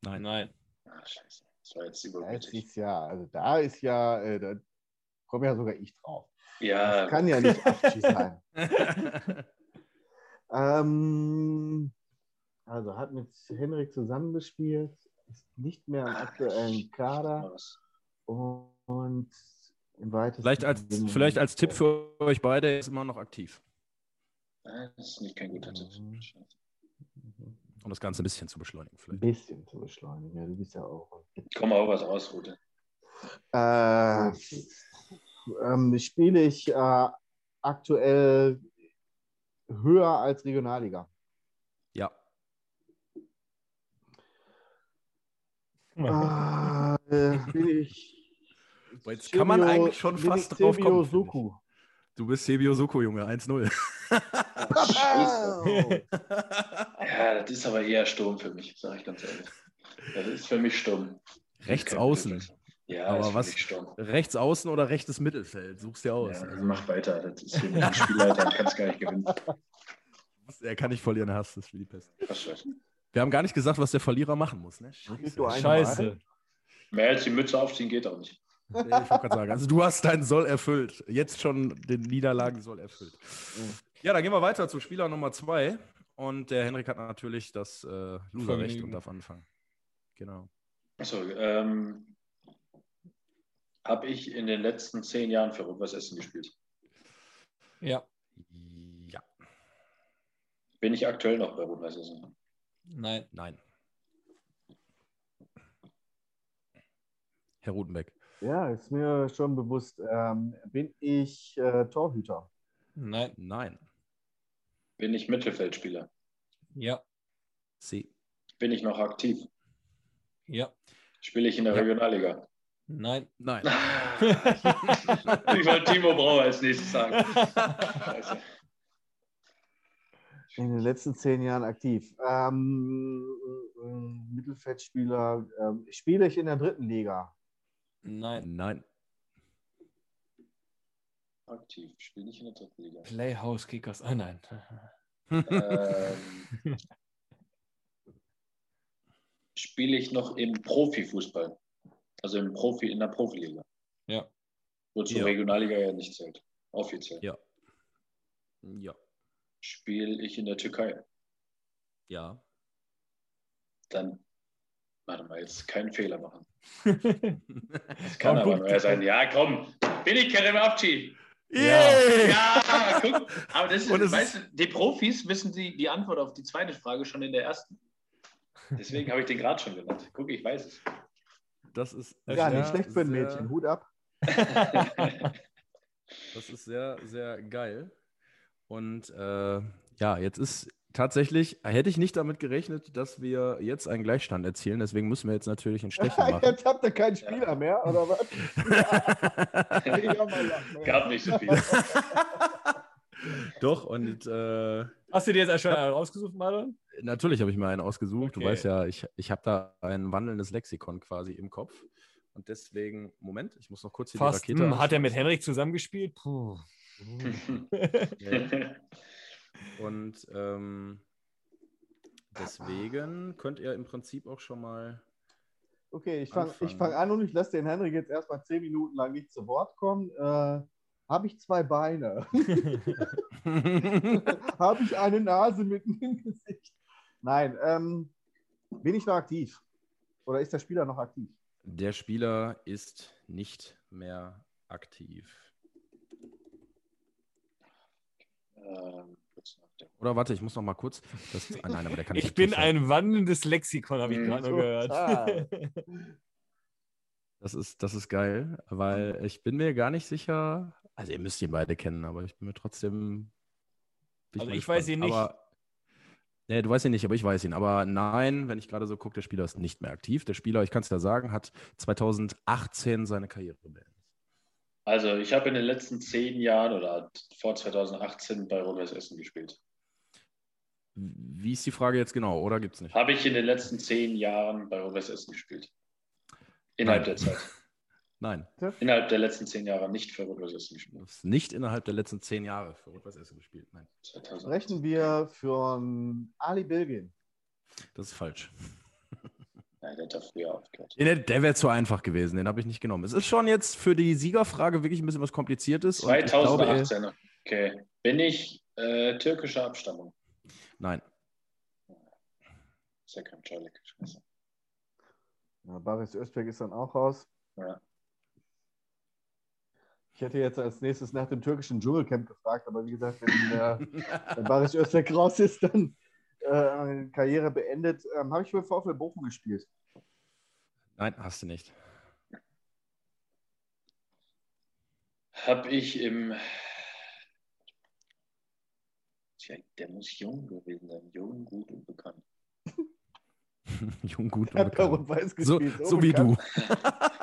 Speaker 1: Nein.
Speaker 2: Nein.
Speaker 4: Ah, scheiße. Das war jetzt
Speaker 3: ist ja, also da ist ja, äh, da komme ja sogar ich drauf.
Speaker 4: Ja,
Speaker 3: Das kann ja nicht Afschi sein. Ähm, also hat mit Henrik zusammengespielt. ist nicht mehr im aktuellen Kader und im weitesten
Speaker 1: Vielleicht als, vielleicht als Tipp für euch beide, er ist immer noch aktiv,
Speaker 4: Nein, Das ist nicht kein guter Tipp.
Speaker 3: Mhm.
Speaker 1: um das Ganze ein bisschen zu beschleunigen.
Speaker 3: ein
Speaker 1: Vielleicht.
Speaker 3: bisschen zu beschleunigen. Ja, du bist ja auch.
Speaker 4: Komm auch was raus, Rute.
Speaker 3: Äh, ähm, spiele ich äh, aktuell höher als Regionalliga.
Speaker 1: Ja,
Speaker 3: äh, bin ich.
Speaker 1: Jetzt kann man eigentlich schon fast drauf kommen.
Speaker 3: Suku.
Speaker 1: du bist Sebio Soko, Junge, 1-0.
Speaker 4: Scheiße. Ja, das ist aber eher Sturm für mich, sage ich ganz ehrlich. Das ist für mich Sturm.
Speaker 1: Rechts außen.
Speaker 4: Ja,
Speaker 1: Aber
Speaker 4: für
Speaker 1: was-. Rechts außen oder rechtes Mittelfeld? Suchst dir aus.
Speaker 4: Ja,
Speaker 1: also,
Speaker 4: mach weiter. Das ist für mich ein Spielleiter, kannst gar nicht gewinnen.
Speaker 1: er kann nicht verlieren, er hasst es wie die Pest.
Speaker 4: Was scheiße.
Speaker 1: Wir haben gar nicht gesagt, was der Verlierer machen muss. Ne?
Speaker 3: Einen
Speaker 2: Scheiße.
Speaker 4: Mehr als die Mütze aufziehen geht auch nicht.
Speaker 1: Nee, ich wollte gerade sagen, also du hast deinen Soll erfüllt. Jetzt schon den Niederlagen Soll erfüllt. Ja, dann gehen wir weiter zu Spieler Nummer zwei. Und der Henrik hat natürlich das äh, Loserrecht und darf anfangen. Genau.
Speaker 4: Achso, ähm, habe ich in den letzten zehn Jahren für Rot-Weiß Essen gespielt.
Speaker 2: Ja,
Speaker 1: Ja,
Speaker 4: Bin ich aktuell noch bei Rot-Weiß Essen?
Speaker 2: nein.
Speaker 1: nein. Herr Rutenbeck.
Speaker 3: Ja, ist mir schon bewusst. Ähm, bin ich äh, Torhüter?
Speaker 2: Nein.
Speaker 1: Nein.
Speaker 4: Bin ich Mittelfeldspieler?
Speaker 2: Ja.
Speaker 1: C.
Speaker 4: Bin ich noch aktiv?
Speaker 2: Ja.
Speaker 4: Spiele ich in der
Speaker 1: Ja.
Speaker 4: Regionalliga?
Speaker 2: Nein.
Speaker 1: Nein.
Speaker 4: ich wollte Timo Brauer als nächstes sagen. Scheiße.
Speaker 3: In den letzten zehn Jahren aktiv. Ähm, äh, Mittelfeldspieler. Ähm, spiele ich in der dritten Liga?
Speaker 2: Nein.
Speaker 1: Nein.
Speaker 4: Aktiv. Spiele ich in der dritten Liga?
Speaker 2: Playhouse Kickers. Ah, nein.
Speaker 4: Ähm, spiele ich noch im Profifußball? Also im Profi, in der Profiliga?
Speaker 2: Ja.
Speaker 4: Wozu
Speaker 1: Ja.
Speaker 4: Regionalliga ja nicht zählt. Offiziell.
Speaker 1: Ja. Ja.
Speaker 4: Spiele ich in der Türkei?
Speaker 1: Ja.
Speaker 4: Dann, warte mal, jetzt keinen Fehler machen.
Speaker 2: Ja.
Speaker 4: Das kann aber nur sein. Ja, komm. Bin ich Kerem Abci?
Speaker 1: Yeah!
Speaker 4: Ja, guck. Aber das ist, weißt du, die Profis wissen die, die Antwort auf die zweite Frage schon in der ersten. Deswegen habe ich den gerade schon genannt. Guck, ich weiß es.
Speaker 1: Das ist
Speaker 3: Ja, nicht
Speaker 1: sehr,
Speaker 3: schlecht für ein
Speaker 1: sehr-
Speaker 3: Mädchen. Hut ab.
Speaker 1: Das ist sehr, sehr geil. Und äh, ja, jetzt ist tatsächlich, hätte ich nicht damit gerechnet, dass wir jetzt einen Gleichstand erzielen. Deswegen müssen wir jetzt natürlich ein Stechen machen.
Speaker 3: Jetzt habt ihr keinen Spieler mehr, oder was? Ja, lachen,
Speaker 4: Gab nicht so viel.
Speaker 1: Doch, und äh,
Speaker 2: Hast du dir jetzt schon einen rausgesucht, Marlon?
Speaker 1: Natürlich habe ich mir einen ausgesucht. Du
Speaker 2: Okay.
Speaker 1: weißt ja, ich, ich habe da ein wandelndes Lexikon quasi im Kopf. Und deswegen, Moment, ich muss noch kurz hier
Speaker 2: Fast.
Speaker 1: die Rakete.
Speaker 2: Hm, hat er mit Henrik zusammengespielt? Puh.
Speaker 1: Und ähm, deswegen könnt ihr im Prinzip auch schon mal.
Speaker 3: Okay, ich fange fang an und ich lasse den Henrik jetzt erstmal zehn Minuten lang nicht zu Wort kommen. Äh, Habe ich zwei Beine? Habe ich eine Nase mitten im Gesicht? Nein. Ähm, bin ich noch aktiv? Oder ist der Spieler noch aktiv?
Speaker 1: Der Spieler ist nicht mehr aktiv.
Speaker 4: Ähm.
Speaker 1: Oder warte, ich muss noch mal kurz. Das, ah, nein, aber der kann nicht
Speaker 2: Ich bin
Speaker 1: aktiv sein.
Speaker 2: ein wandelndes Lexikon, habe ich
Speaker 4: Mhm.
Speaker 2: gerade noch gehört.
Speaker 1: Das ist, das ist geil, weil ich bin mir gar nicht sicher. Also, ihr müsst ihn beide kennen, aber ich bin mir trotzdem. bin
Speaker 2: Also
Speaker 1: mal
Speaker 2: ich weiß ihn nicht.
Speaker 1: Aber, nee, du weißt ihn nicht, aber ich weiß ihn. Aber nein, wenn ich gerade so gucke, der Spieler ist nicht mehr aktiv. Der Spieler, ich kann es ja sagen, hat 2018 seine Karriere beendet.
Speaker 4: Also, ich habe in den letzten zehn Jahren oder vor 2018 bei Rot-Weiß Essen gespielt.
Speaker 1: Wie ist die Frage jetzt genau, oder gibt es nicht?
Speaker 4: Habe ich in den letzten zehn Jahren bei Rot-Weiß Essen gespielt? Innerhalb
Speaker 1: Nein.
Speaker 4: der Zeit.
Speaker 1: Nein,
Speaker 4: Innerhalb der letzten zehn Jahre nicht für Rot-Weiß Essen gespielt.
Speaker 1: nicht innerhalb der letzten zehn Jahre für Rot-Weiß Essen gespielt. Nein,
Speaker 4: 2018.
Speaker 3: Rechnen wir für Ali Bilgin.
Speaker 1: das ist falsch.
Speaker 4: Nein, der hat früher aufgehört.
Speaker 1: Der, der wäre zu einfach gewesen, den habe ich nicht genommen. Es ist schon jetzt für die Siegerfrage wirklich ein bisschen was Kompliziertes. und ich glaube,
Speaker 4: 2018. Okay. Bin ich äh, türkischer Abstammung?
Speaker 1: Nein,
Speaker 4: Ist ja kein Czalik. Scheiße.
Speaker 3: Ja, Baris Özberg ist dann auch raus.
Speaker 4: Ja.
Speaker 3: Ich hätte jetzt als nächstes nach dem türkischen Dschungelcamp gefragt, aber wie gesagt, wenn, äh, wenn Baris Özberg raus ist, dann äh, Karriere beendet. Ähm, Habe ich für VfL Bochum gespielt?
Speaker 1: Nein, hast du nicht.
Speaker 4: Habe ich im. Tja, der muss jung gewesen sein. Jung, gut und bekannt.
Speaker 1: Jung, gut und bekannt. So, so wie du.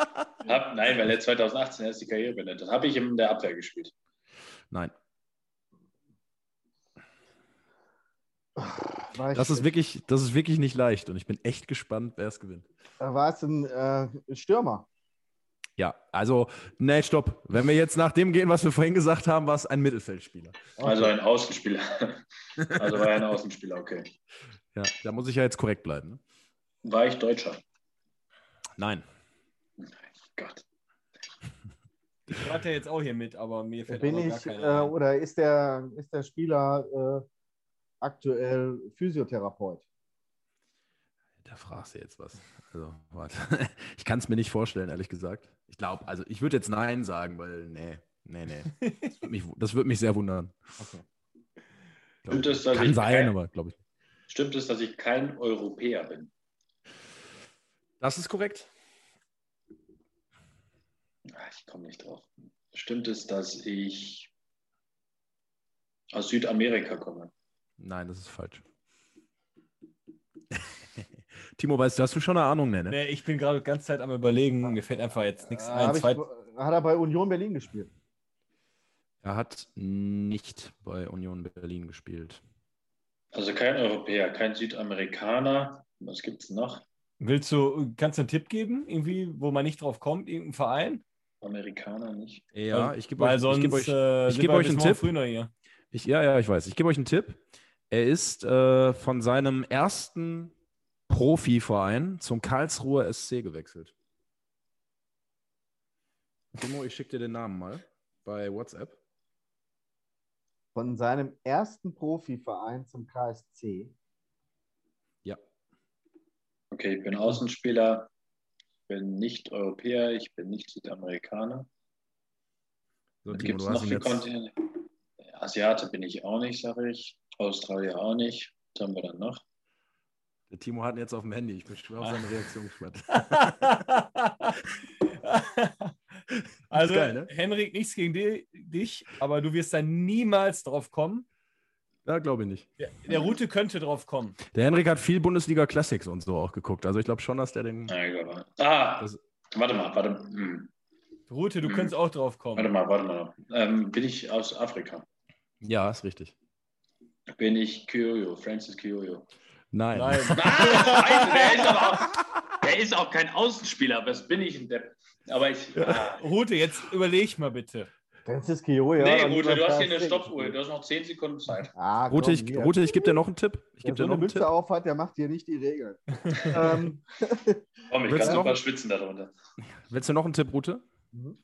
Speaker 4: Hab, nein, weil er 2018 erst die Karriere beendet hat. Habe ich in der Abwehr gespielt.
Speaker 1: Nein,
Speaker 3: War,
Speaker 1: das ist, wirklich, das ist wirklich nicht leicht und ich bin echt gespannt, wer es gewinnt.
Speaker 3: war es ein äh, Stürmer?
Speaker 1: Ja, also, nee, stopp. Wenn wir jetzt nach dem gehen, was wir vorhin gesagt haben, war es ein Mittelfeldspieler.
Speaker 4: Also ein Außenspieler. also war er ein Außenspieler, okay.
Speaker 1: Ja, da muss ich ja jetzt korrekt bleiben. Ne?
Speaker 4: War ich Deutscher?
Speaker 1: Nein.
Speaker 4: Gott.
Speaker 2: Ich warte jetzt auch hier mit, aber mir fällt
Speaker 3: Bin ich,
Speaker 2: keiner
Speaker 3: äh, oder ist der, ist der Spieler äh, aktuell Physiotherapeut?
Speaker 1: Da fragst du jetzt was. Also, warte. Ich kann es mir nicht vorstellen, ehrlich gesagt. Ich glaube, also ich würde jetzt Nein sagen, weil, nee, nee, nee. Das würde mich, das würde mich sehr wundern.
Speaker 2: Okay.
Speaker 1: Glaub
Speaker 4: Stimmt es, dass
Speaker 1: Kann
Speaker 4: ich
Speaker 1: sein,
Speaker 4: kein-
Speaker 1: aber glaube ich. nicht.
Speaker 4: Stimmt es, dass ich kein Europäer bin?
Speaker 1: Das ist korrekt.
Speaker 4: Ah, Ich komme nicht drauf. Stimmt es, dass ich aus Südamerika komme?
Speaker 1: Nein, das ist falsch. Timo, weißt du, hast du schon eine Ahnung, ne?
Speaker 2: Nee, ich bin gerade die ganze Zeit am überlegen, mir fällt einfach jetzt nichts
Speaker 3: Äh,
Speaker 2: ein.
Speaker 3: ich,
Speaker 2: Zwei,
Speaker 3: hat er bei Union Berlin gespielt?
Speaker 1: Er hat nicht bei Union Berlin gespielt.
Speaker 4: Also kein Europäer, kein Südamerikaner. Was gibt es noch?
Speaker 2: willst du, kannst du einen Tipp geben, irgendwie, wo man nicht drauf kommt, irgendein Verein?
Speaker 4: Amerikaner nicht.
Speaker 1: Ja,
Speaker 2: Weil-
Speaker 1: ich gebe euch,
Speaker 2: sonst
Speaker 1: ich gebe euch,
Speaker 2: äh,
Speaker 1: ich
Speaker 2: wir
Speaker 1: euch einen Tipp. ich, ja, ja, ich weiß. Ich gebe euch einen Tipp. Er ist äh, von seinem ersten Profiverein zum Karlsruher SC gewechselt. Timo, ich schicke dir den Namen mal bei WhatsApp.
Speaker 3: Von seinem ersten Profiverein zum KSC.
Speaker 1: Ja.
Speaker 4: Okay, ich bin Außenspieler, bin nicht Europäer, ich bin nicht Südamerikaner.
Speaker 1: So, Timo,
Speaker 4: gibt es noch
Speaker 1: jetzt.
Speaker 4: Kontinente? Asiate bin ich auch nicht, sage ich. Australier auch nicht. Was haben wir dann noch?
Speaker 1: Der Timo hat ihn jetzt auf dem Handy. Ich bin schwer auf seine Reaktion gespannt.
Speaker 2: also,
Speaker 1: geil, ne?
Speaker 2: Henrik, nichts gegen di- dich, aber du wirst da niemals drauf kommen.
Speaker 1: Ja, glaube ich nicht.
Speaker 2: Der, der Route könnte drauf kommen.
Speaker 1: Der Henrik hat viel Bundesliga Classics und so auch geguckt. Also ich glaube schon, dass der den.
Speaker 4: Ah,
Speaker 1: Das-
Speaker 4: warte mal, warte mal. Hm,
Speaker 2: Route, du
Speaker 4: Mhm.
Speaker 2: könntest auch drauf
Speaker 4: Warte
Speaker 2: kommen.
Speaker 4: mal, warte mal. Ähm, bin ich aus Afrika?
Speaker 1: Ja, ist richtig.
Speaker 4: Bin ich Kyoyo, Francis Kyoyo?
Speaker 1: Nein.
Speaker 2: Nein.
Speaker 4: Ah, scheiße, der ist aber auch, der ist auch kein Außenspieler. Was bin ich denn? Aber ich. Ah.
Speaker 2: Route, jetzt überleg mal bitte.
Speaker 3: Francis Kio, ja.
Speaker 4: nee,
Speaker 3: dann
Speaker 4: Rute, du hast hier eine Stoppuhr. Du hast noch 10 Sekunden Zeit.
Speaker 3: Ah,
Speaker 1: Rute,
Speaker 3: komm,
Speaker 1: ich,
Speaker 3: hier.
Speaker 1: Rute, ich gebe dir noch einen Tipp. Ich
Speaker 3: Wer
Speaker 1: gebe
Speaker 3: so
Speaker 1: dir noch
Speaker 3: eine
Speaker 1: einen Tipp.
Speaker 3: Mütze auf hat, der macht hier nicht die Regeln. ähm,
Speaker 4: Komm, ich
Speaker 1: Willst
Speaker 4: kann
Speaker 1: du
Speaker 4: super
Speaker 1: noch-
Speaker 4: schwitzen darunter.
Speaker 1: Willst du noch einen Tipp, Rute?
Speaker 3: Mhm.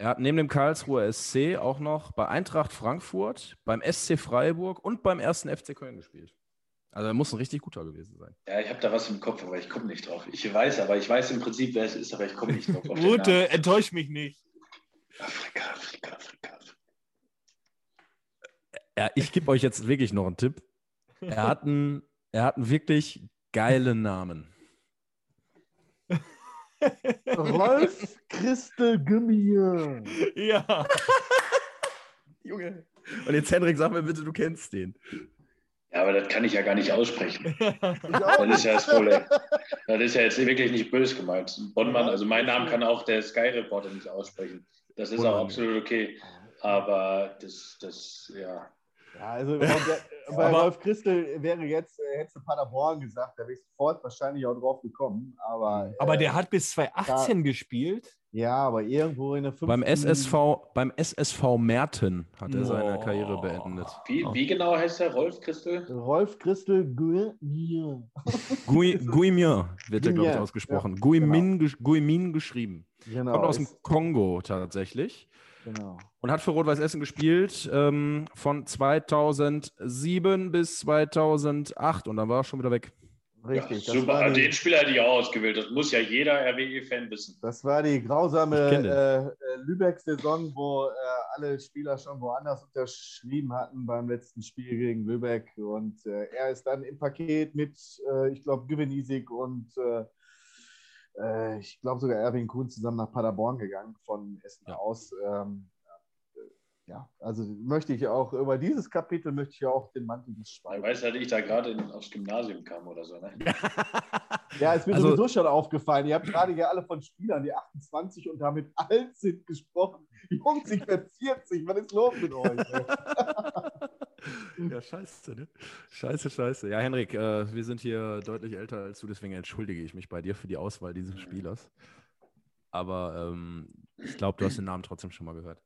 Speaker 1: Er hat neben dem Karlsruher SC auch noch bei Eintracht Frankfurt, beim SC Freiburg und beim ersten FC Köln gespielt. Also er muss ein richtig guter gewesen sein.
Speaker 4: Ja, ich habe da was im Kopf, aber ich komme nicht drauf. Ich weiß aber, ich weiß im Prinzip, wer es ist, aber ich komme nicht drauf.
Speaker 2: Route, enttäusch mich nicht.
Speaker 4: Afrika, Afrika, Afrika. Afrika.
Speaker 1: Ja, ich gebe euch jetzt wirklich noch einen Tipp. Er hat einen, er hat einen wirklich geilen Namen.
Speaker 3: Rolf Christel Gümmier.
Speaker 2: Ja.
Speaker 1: Junge. Und jetzt, Henrik, sag mir bitte, du kennst den.
Speaker 4: Ja, aber das kann ich ja gar nicht aussprechen. Das ist ja das Problem. Das ist ja jetzt wirklich nicht böse gemeint. Bonnmann, also meinen Namen kann auch der Sky Reporter nicht aussprechen. Das ist auch absolut okay. Aber das, das, ja.
Speaker 3: Ja, also bei, bei Rolf Christel wäre jetzt, äh, hättest du Paderborn gesagt, da wäre ich sofort wahrscheinlich auch drauf gekommen. Aber,
Speaker 2: Aber
Speaker 3: äh,
Speaker 2: der hat bis 2018 gespielt.
Speaker 3: Ja, aber irgendwo in der fünften...
Speaker 1: Beim SSV, beim SSV Merten hat er seine
Speaker 2: Boah.
Speaker 1: Karriere beendet.
Speaker 4: Wie, wie genau heißt der Rolf Christel?
Speaker 3: Rolf Christel Gümmier.
Speaker 1: Gui, Guimien wird er, glaube ich, ausgesprochen.
Speaker 3: ja,
Speaker 1: Guimin, Guimin geschrieben.
Speaker 3: Genau.
Speaker 1: Kommt aus dem Kongo tatsächlich.
Speaker 3: genau.
Speaker 1: Und hat für Rot-Weiß Essen gespielt ähm, von 2007 bis 2008 und dann war er schon wieder weg.
Speaker 3: Richtig.
Speaker 4: Ja, super,
Speaker 3: die-
Speaker 4: den Spieler hätte ich auch ausgewählt. Das muss ja jeder RWE-Fan wissen.
Speaker 3: Das war die grausame äh, äh, Lübeck-Saison, wo äh, alle Spieler schon woanders unterschrieben hatten beim letzten Spiel gegen Lübeck. Und äh, er ist dann im Paket mit, äh, ich glaube, Güvenisik und äh, ich glaube sogar Erwin Kuhn zusammen nach Paderborn gegangen von Essen
Speaker 1: Ja.
Speaker 3: aus. Ähm, ja, also möchte ich auch, über dieses Kapitel möchte ich ja auch den Mantel des
Speaker 4: Ich
Speaker 3: Schweigens.
Speaker 4: weiß ja, dass ich da gerade aufs Gymnasium kam oder so. Ne?
Speaker 3: Ja, ist mir
Speaker 1: Also-
Speaker 3: sowieso schon aufgefallen. Ihr habt gerade ja alle von Spielern, die 28 und damit alt sind, gesprochen. Jungs, ich werde 40. Was ist los mit euch?
Speaker 1: Ja, scheiße, ne? Scheiße, scheiße. Ja, Henrik, äh, wir sind hier deutlich älter als du, deswegen entschuldige ich mich bei dir für die Auswahl dieses Spielers. Aber ähm, ich glaube, du hast den Namen trotzdem schon mal gehört.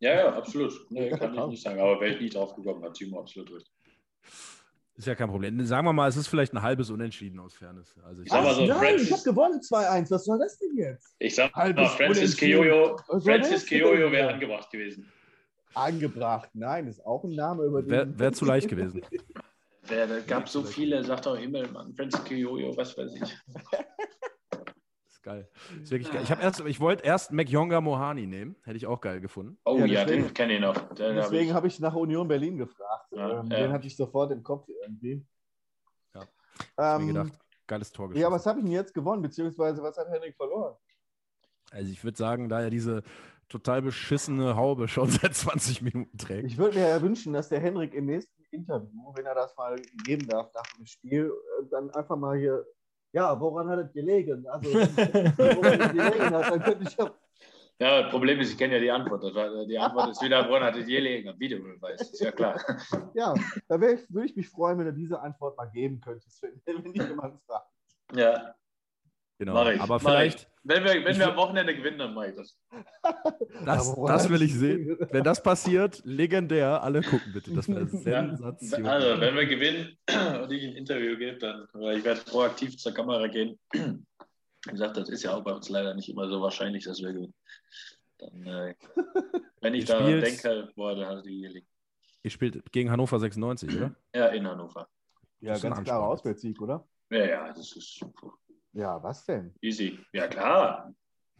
Speaker 4: Ja, ja, absolut. Nee, kann ich nicht sagen. Aber wäre ich nie drauf gekommen, hat Timo absolut recht.
Speaker 1: Ist ja kein Problem. Sagen wir mal, es ist vielleicht ein halbes Unentschieden aus Fairness. Also ich
Speaker 4: Sag mal so,
Speaker 3: Nein,
Speaker 4: Francis-
Speaker 3: ich habe gewonnen 2-1. Was soll das denn jetzt?
Speaker 4: Ich sag mal,
Speaker 3: Halbes
Speaker 4: Francis. Keoyo,
Speaker 3: soll
Speaker 4: Francis Keoyo wäre angebracht gewesen.
Speaker 3: Angebracht. Nein, ist auch ein Name über den.
Speaker 1: Wäre wär zu leicht gewesen.
Speaker 4: Wer, da gab so viele, sagt auch Himmelmann, Francis Keoyo, was weiß ich.
Speaker 1: ist geil. Ist wirklich geil. Ich, hab erst- ich wollte erst McYonga Mohani nehmen. Hätte ich auch geil gefunden.
Speaker 4: Oh
Speaker 3: Ja,
Speaker 4: ja,
Speaker 3: deswegen-
Speaker 4: den kenne ich noch. Den hab
Speaker 3: Deswegen
Speaker 4: ich.
Speaker 3: habe ich nach Union Berlin gefragt.
Speaker 4: Ja,
Speaker 3: ähm,
Speaker 4: ja.
Speaker 3: Den hatte ich sofort im Kopf irgendwie.
Speaker 1: Ja. Hab
Speaker 3: Ähm,
Speaker 1: mir gedacht, geiles Tor
Speaker 3: ja,
Speaker 1: geschossen.
Speaker 3: was habe ich denn jetzt gewonnen? Beziehungsweise was hat Henrik verloren?
Speaker 1: Also ich würde sagen, da er diese total beschissene Haube schon seit 20 Minuten trägt.
Speaker 3: Ich würde mir ja wünschen, dass der Henrik im nächsten Interview, wenn er das mal geben darf nach dem Spiel, äh, dann einfach mal hier, ja, woran hat es gelegen? Also, woran es gelegen hat, dann könnte ich ja,
Speaker 4: Ja, das Problem ist, ich kenne ja die Antwort. Die Antwort ist wieder, woran hatte je liegen? Am Videobeweis, ist ja klar.
Speaker 3: ja, da ich, würde ich mich freuen, wenn du diese Antwort mal geben könntest, wenn, wenn dich jemand fragt.
Speaker 4: Ja,
Speaker 1: Genau.
Speaker 4: mach ich.
Speaker 1: Aber
Speaker 4: mach
Speaker 1: vielleicht,
Speaker 4: ich. Wenn wir, wenn
Speaker 1: Ich
Speaker 4: wir am Wochenende gewinnen, dann mache ich das.
Speaker 1: das, das will ich sehen. Wenn das passiert, legendär, alle gucken bitte. Das wäre
Speaker 4: Ja,
Speaker 1: Sensation.
Speaker 4: also, wenn wir gewinnen und ich ein Interview gebe, dann ich werde proaktiv zur Kamera gehen. Wie gesagt, das ist ja auch bei uns leider nicht immer so wahrscheinlich, dass wir gewinnen. Dann, äh, wenn ich daran denke, boah, dann hat die hier liegen.
Speaker 1: Ihr spielt gegen Hannover 96, oder?
Speaker 4: Ja, in Hannover.
Speaker 3: Ja, ganz klarer. Auswärtssieg, oder?
Speaker 4: Ja, ja, das ist
Speaker 3: Ja, was denn?
Speaker 4: easy. Ja, klar.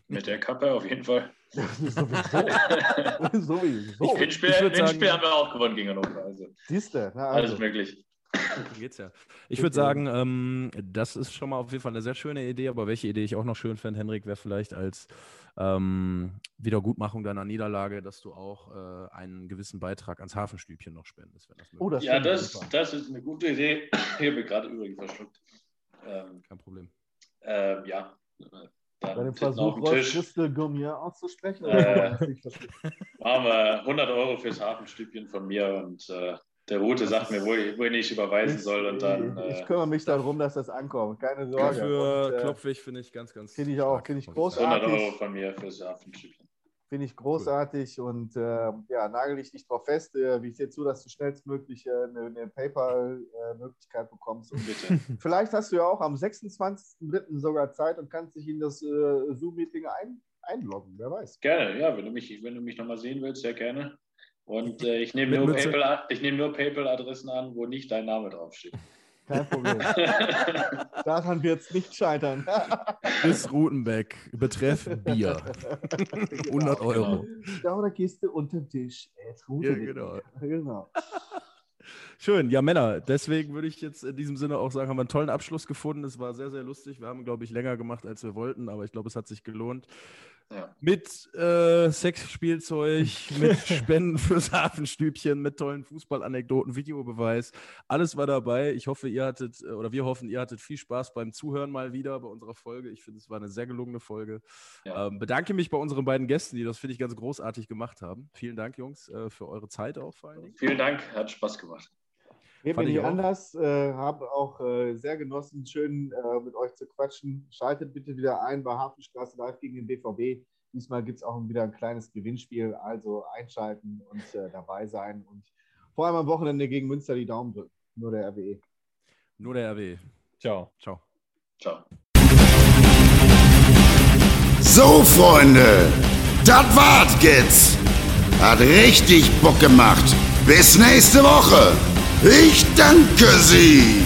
Speaker 4: Mit der Kappe auf jeden Fall.
Speaker 3: Sowieso. Sowieso.
Speaker 4: Hinspiel,
Speaker 1: ich
Speaker 4: Hinspiel
Speaker 1: sagen-
Speaker 4: haben wir auch gewonnen gegen Hannover. Also
Speaker 3: Siehste, na
Speaker 4: alles
Speaker 3: also.
Speaker 4: möglich.
Speaker 1: Darum geht's ja. Ich würde sagen, ähm, das ist schon mal auf jeden Fall eine sehr schöne Idee, aber welche Idee ich auch noch schön fände, Henrik, wäre vielleicht als ähm, Wiedergutmachung deiner Niederlage, dass du auch äh, einen gewissen Beitrag ans Hafenstübchen noch spendest, wenn das möglich
Speaker 3: Oh, das
Speaker 4: Ja,
Speaker 3: ich
Speaker 4: das, das ist eine gute Idee. Ich habe gerade übrigens verschluckt. Ähm.
Speaker 1: Kein Problem.
Speaker 4: Ähm, ja.
Speaker 3: Bei
Speaker 4: Dann
Speaker 3: dem Versuch. Christel Gommier auszusprechen?
Speaker 4: Äh. Machen wir 100 Euro fürs Hafenstübchen von mir und äh, der Route sagt mir, wo ich, wo ich überweisen soll und dann.
Speaker 3: ich, ich
Speaker 4: Äh,
Speaker 3: kümmere mich darum, dass das ankommt. Keine Sorge.
Speaker 1: Dafür
Speaker 3: äh,
Speaker 1: klopfe ich, finde ich ganz, ganz.
Speaker 3: Finde ich auch, finde ich
Speaker 1: sagen.
Speaker 4: 100
Speaker 3: großartig.
Speaker 4: Euro von mir fürs Hafenstübchen.
Speaker 3: Finde ich großartig und äh, ja, nagel dich nicht drauf fest. Äh, ich sehe zu, dass du schnellstmöglich äh, eine, eine PayPal-Möglichkeit bekommst. Und
Speaker 4: Bitte.
Speaker 3: vielleicht hast du ja auch am 26.03. sogar Zeit und kannst dich in das äh, Zoom-Meeting ein, einloggen. Wer weiß.
Speaker 4: Gerne, ja, wenn du mich, wenn du mich nochmal sehen willst, sehr gerne. Und äh, ich nehme
Speaker 1: Mit
Speaker 4: nur
Speaker 1: Mütze.
Speaker 4: PayPal, ich nehme nur PayPal-Adressen an, wo nicht dein Name draufsteht.
Speaker 3: Kein Problem. Daran wird es nicht scheitern.
Speaker 1: Chris Rutenbeck, betreff Bier. 100 Euro.
Speaker 3: Da der Kiste unterm Tisch. Es ruht
Speaker 1: Ja, genau.
Speaker 3: genau.
Speaker 1: Schön, ja Männer, deswegen würde ich jetzt in diesem Sinne auch sagen, haben wir einen tollen Abschluss gefunden. Es war sehr, sehr lustig. Wir haben, glaube ich, länger gemacht, als wir wollten, aber ich glaube, es hat sich gelohnt.
Speaker 4: Ja.
Speaker 1: Mit äh, Sexspielzeug, mit Spenden fürs Hafenstübchen, mit tollen Fußballanekdoten, Videobeweis. Alles war dabei. Ich hoffe, ihr hattet, äh, oder wir hoffen, ihr hattet viel Spaß beim Zuhören mal wieder bei unserer Folge. Ich finde, es war eine sehr gelungene Folge.
Speaker 4: Ja.
Speaker 1: Ähm, bedanke mich bei unseren beiden Gästen, die das, finde ich, ganz großartig gemacht haben. Vielen Dank, Jungs, äh, für eure Zeit auch vor allen Dingen.
Speaker 4: Vielen Dank, hat Spaß gemacht.
Speaker 3: Mir
Speaker 1: ich
Speaker 3: nicht
Speaker 1: auch.
Speaker 3: anders. Äh, habe auch äh, sehr genossen, schön äh, mit euch zu quatschen. Schaltet bitte wieder ein bei Hafenstraße Live gegen den BVB. Diesmal gibt es auch wieder ein kleines Gewinnspiel. Also einschalten und äh, dabei sein. Und vor allem am Wochenende gegen Münster die Daumen drücken. Nur der. RWE.
Speaker 1: Nur der RW.
Speaker 2: Ciao.
Speaker 1: Ciao.
Speaker 4: Ciao.
Speaker 5: So, Freunde, das war's jetzt. Hat richtig Bock gemacht. Bis nächste Woche. Ich danke Sie.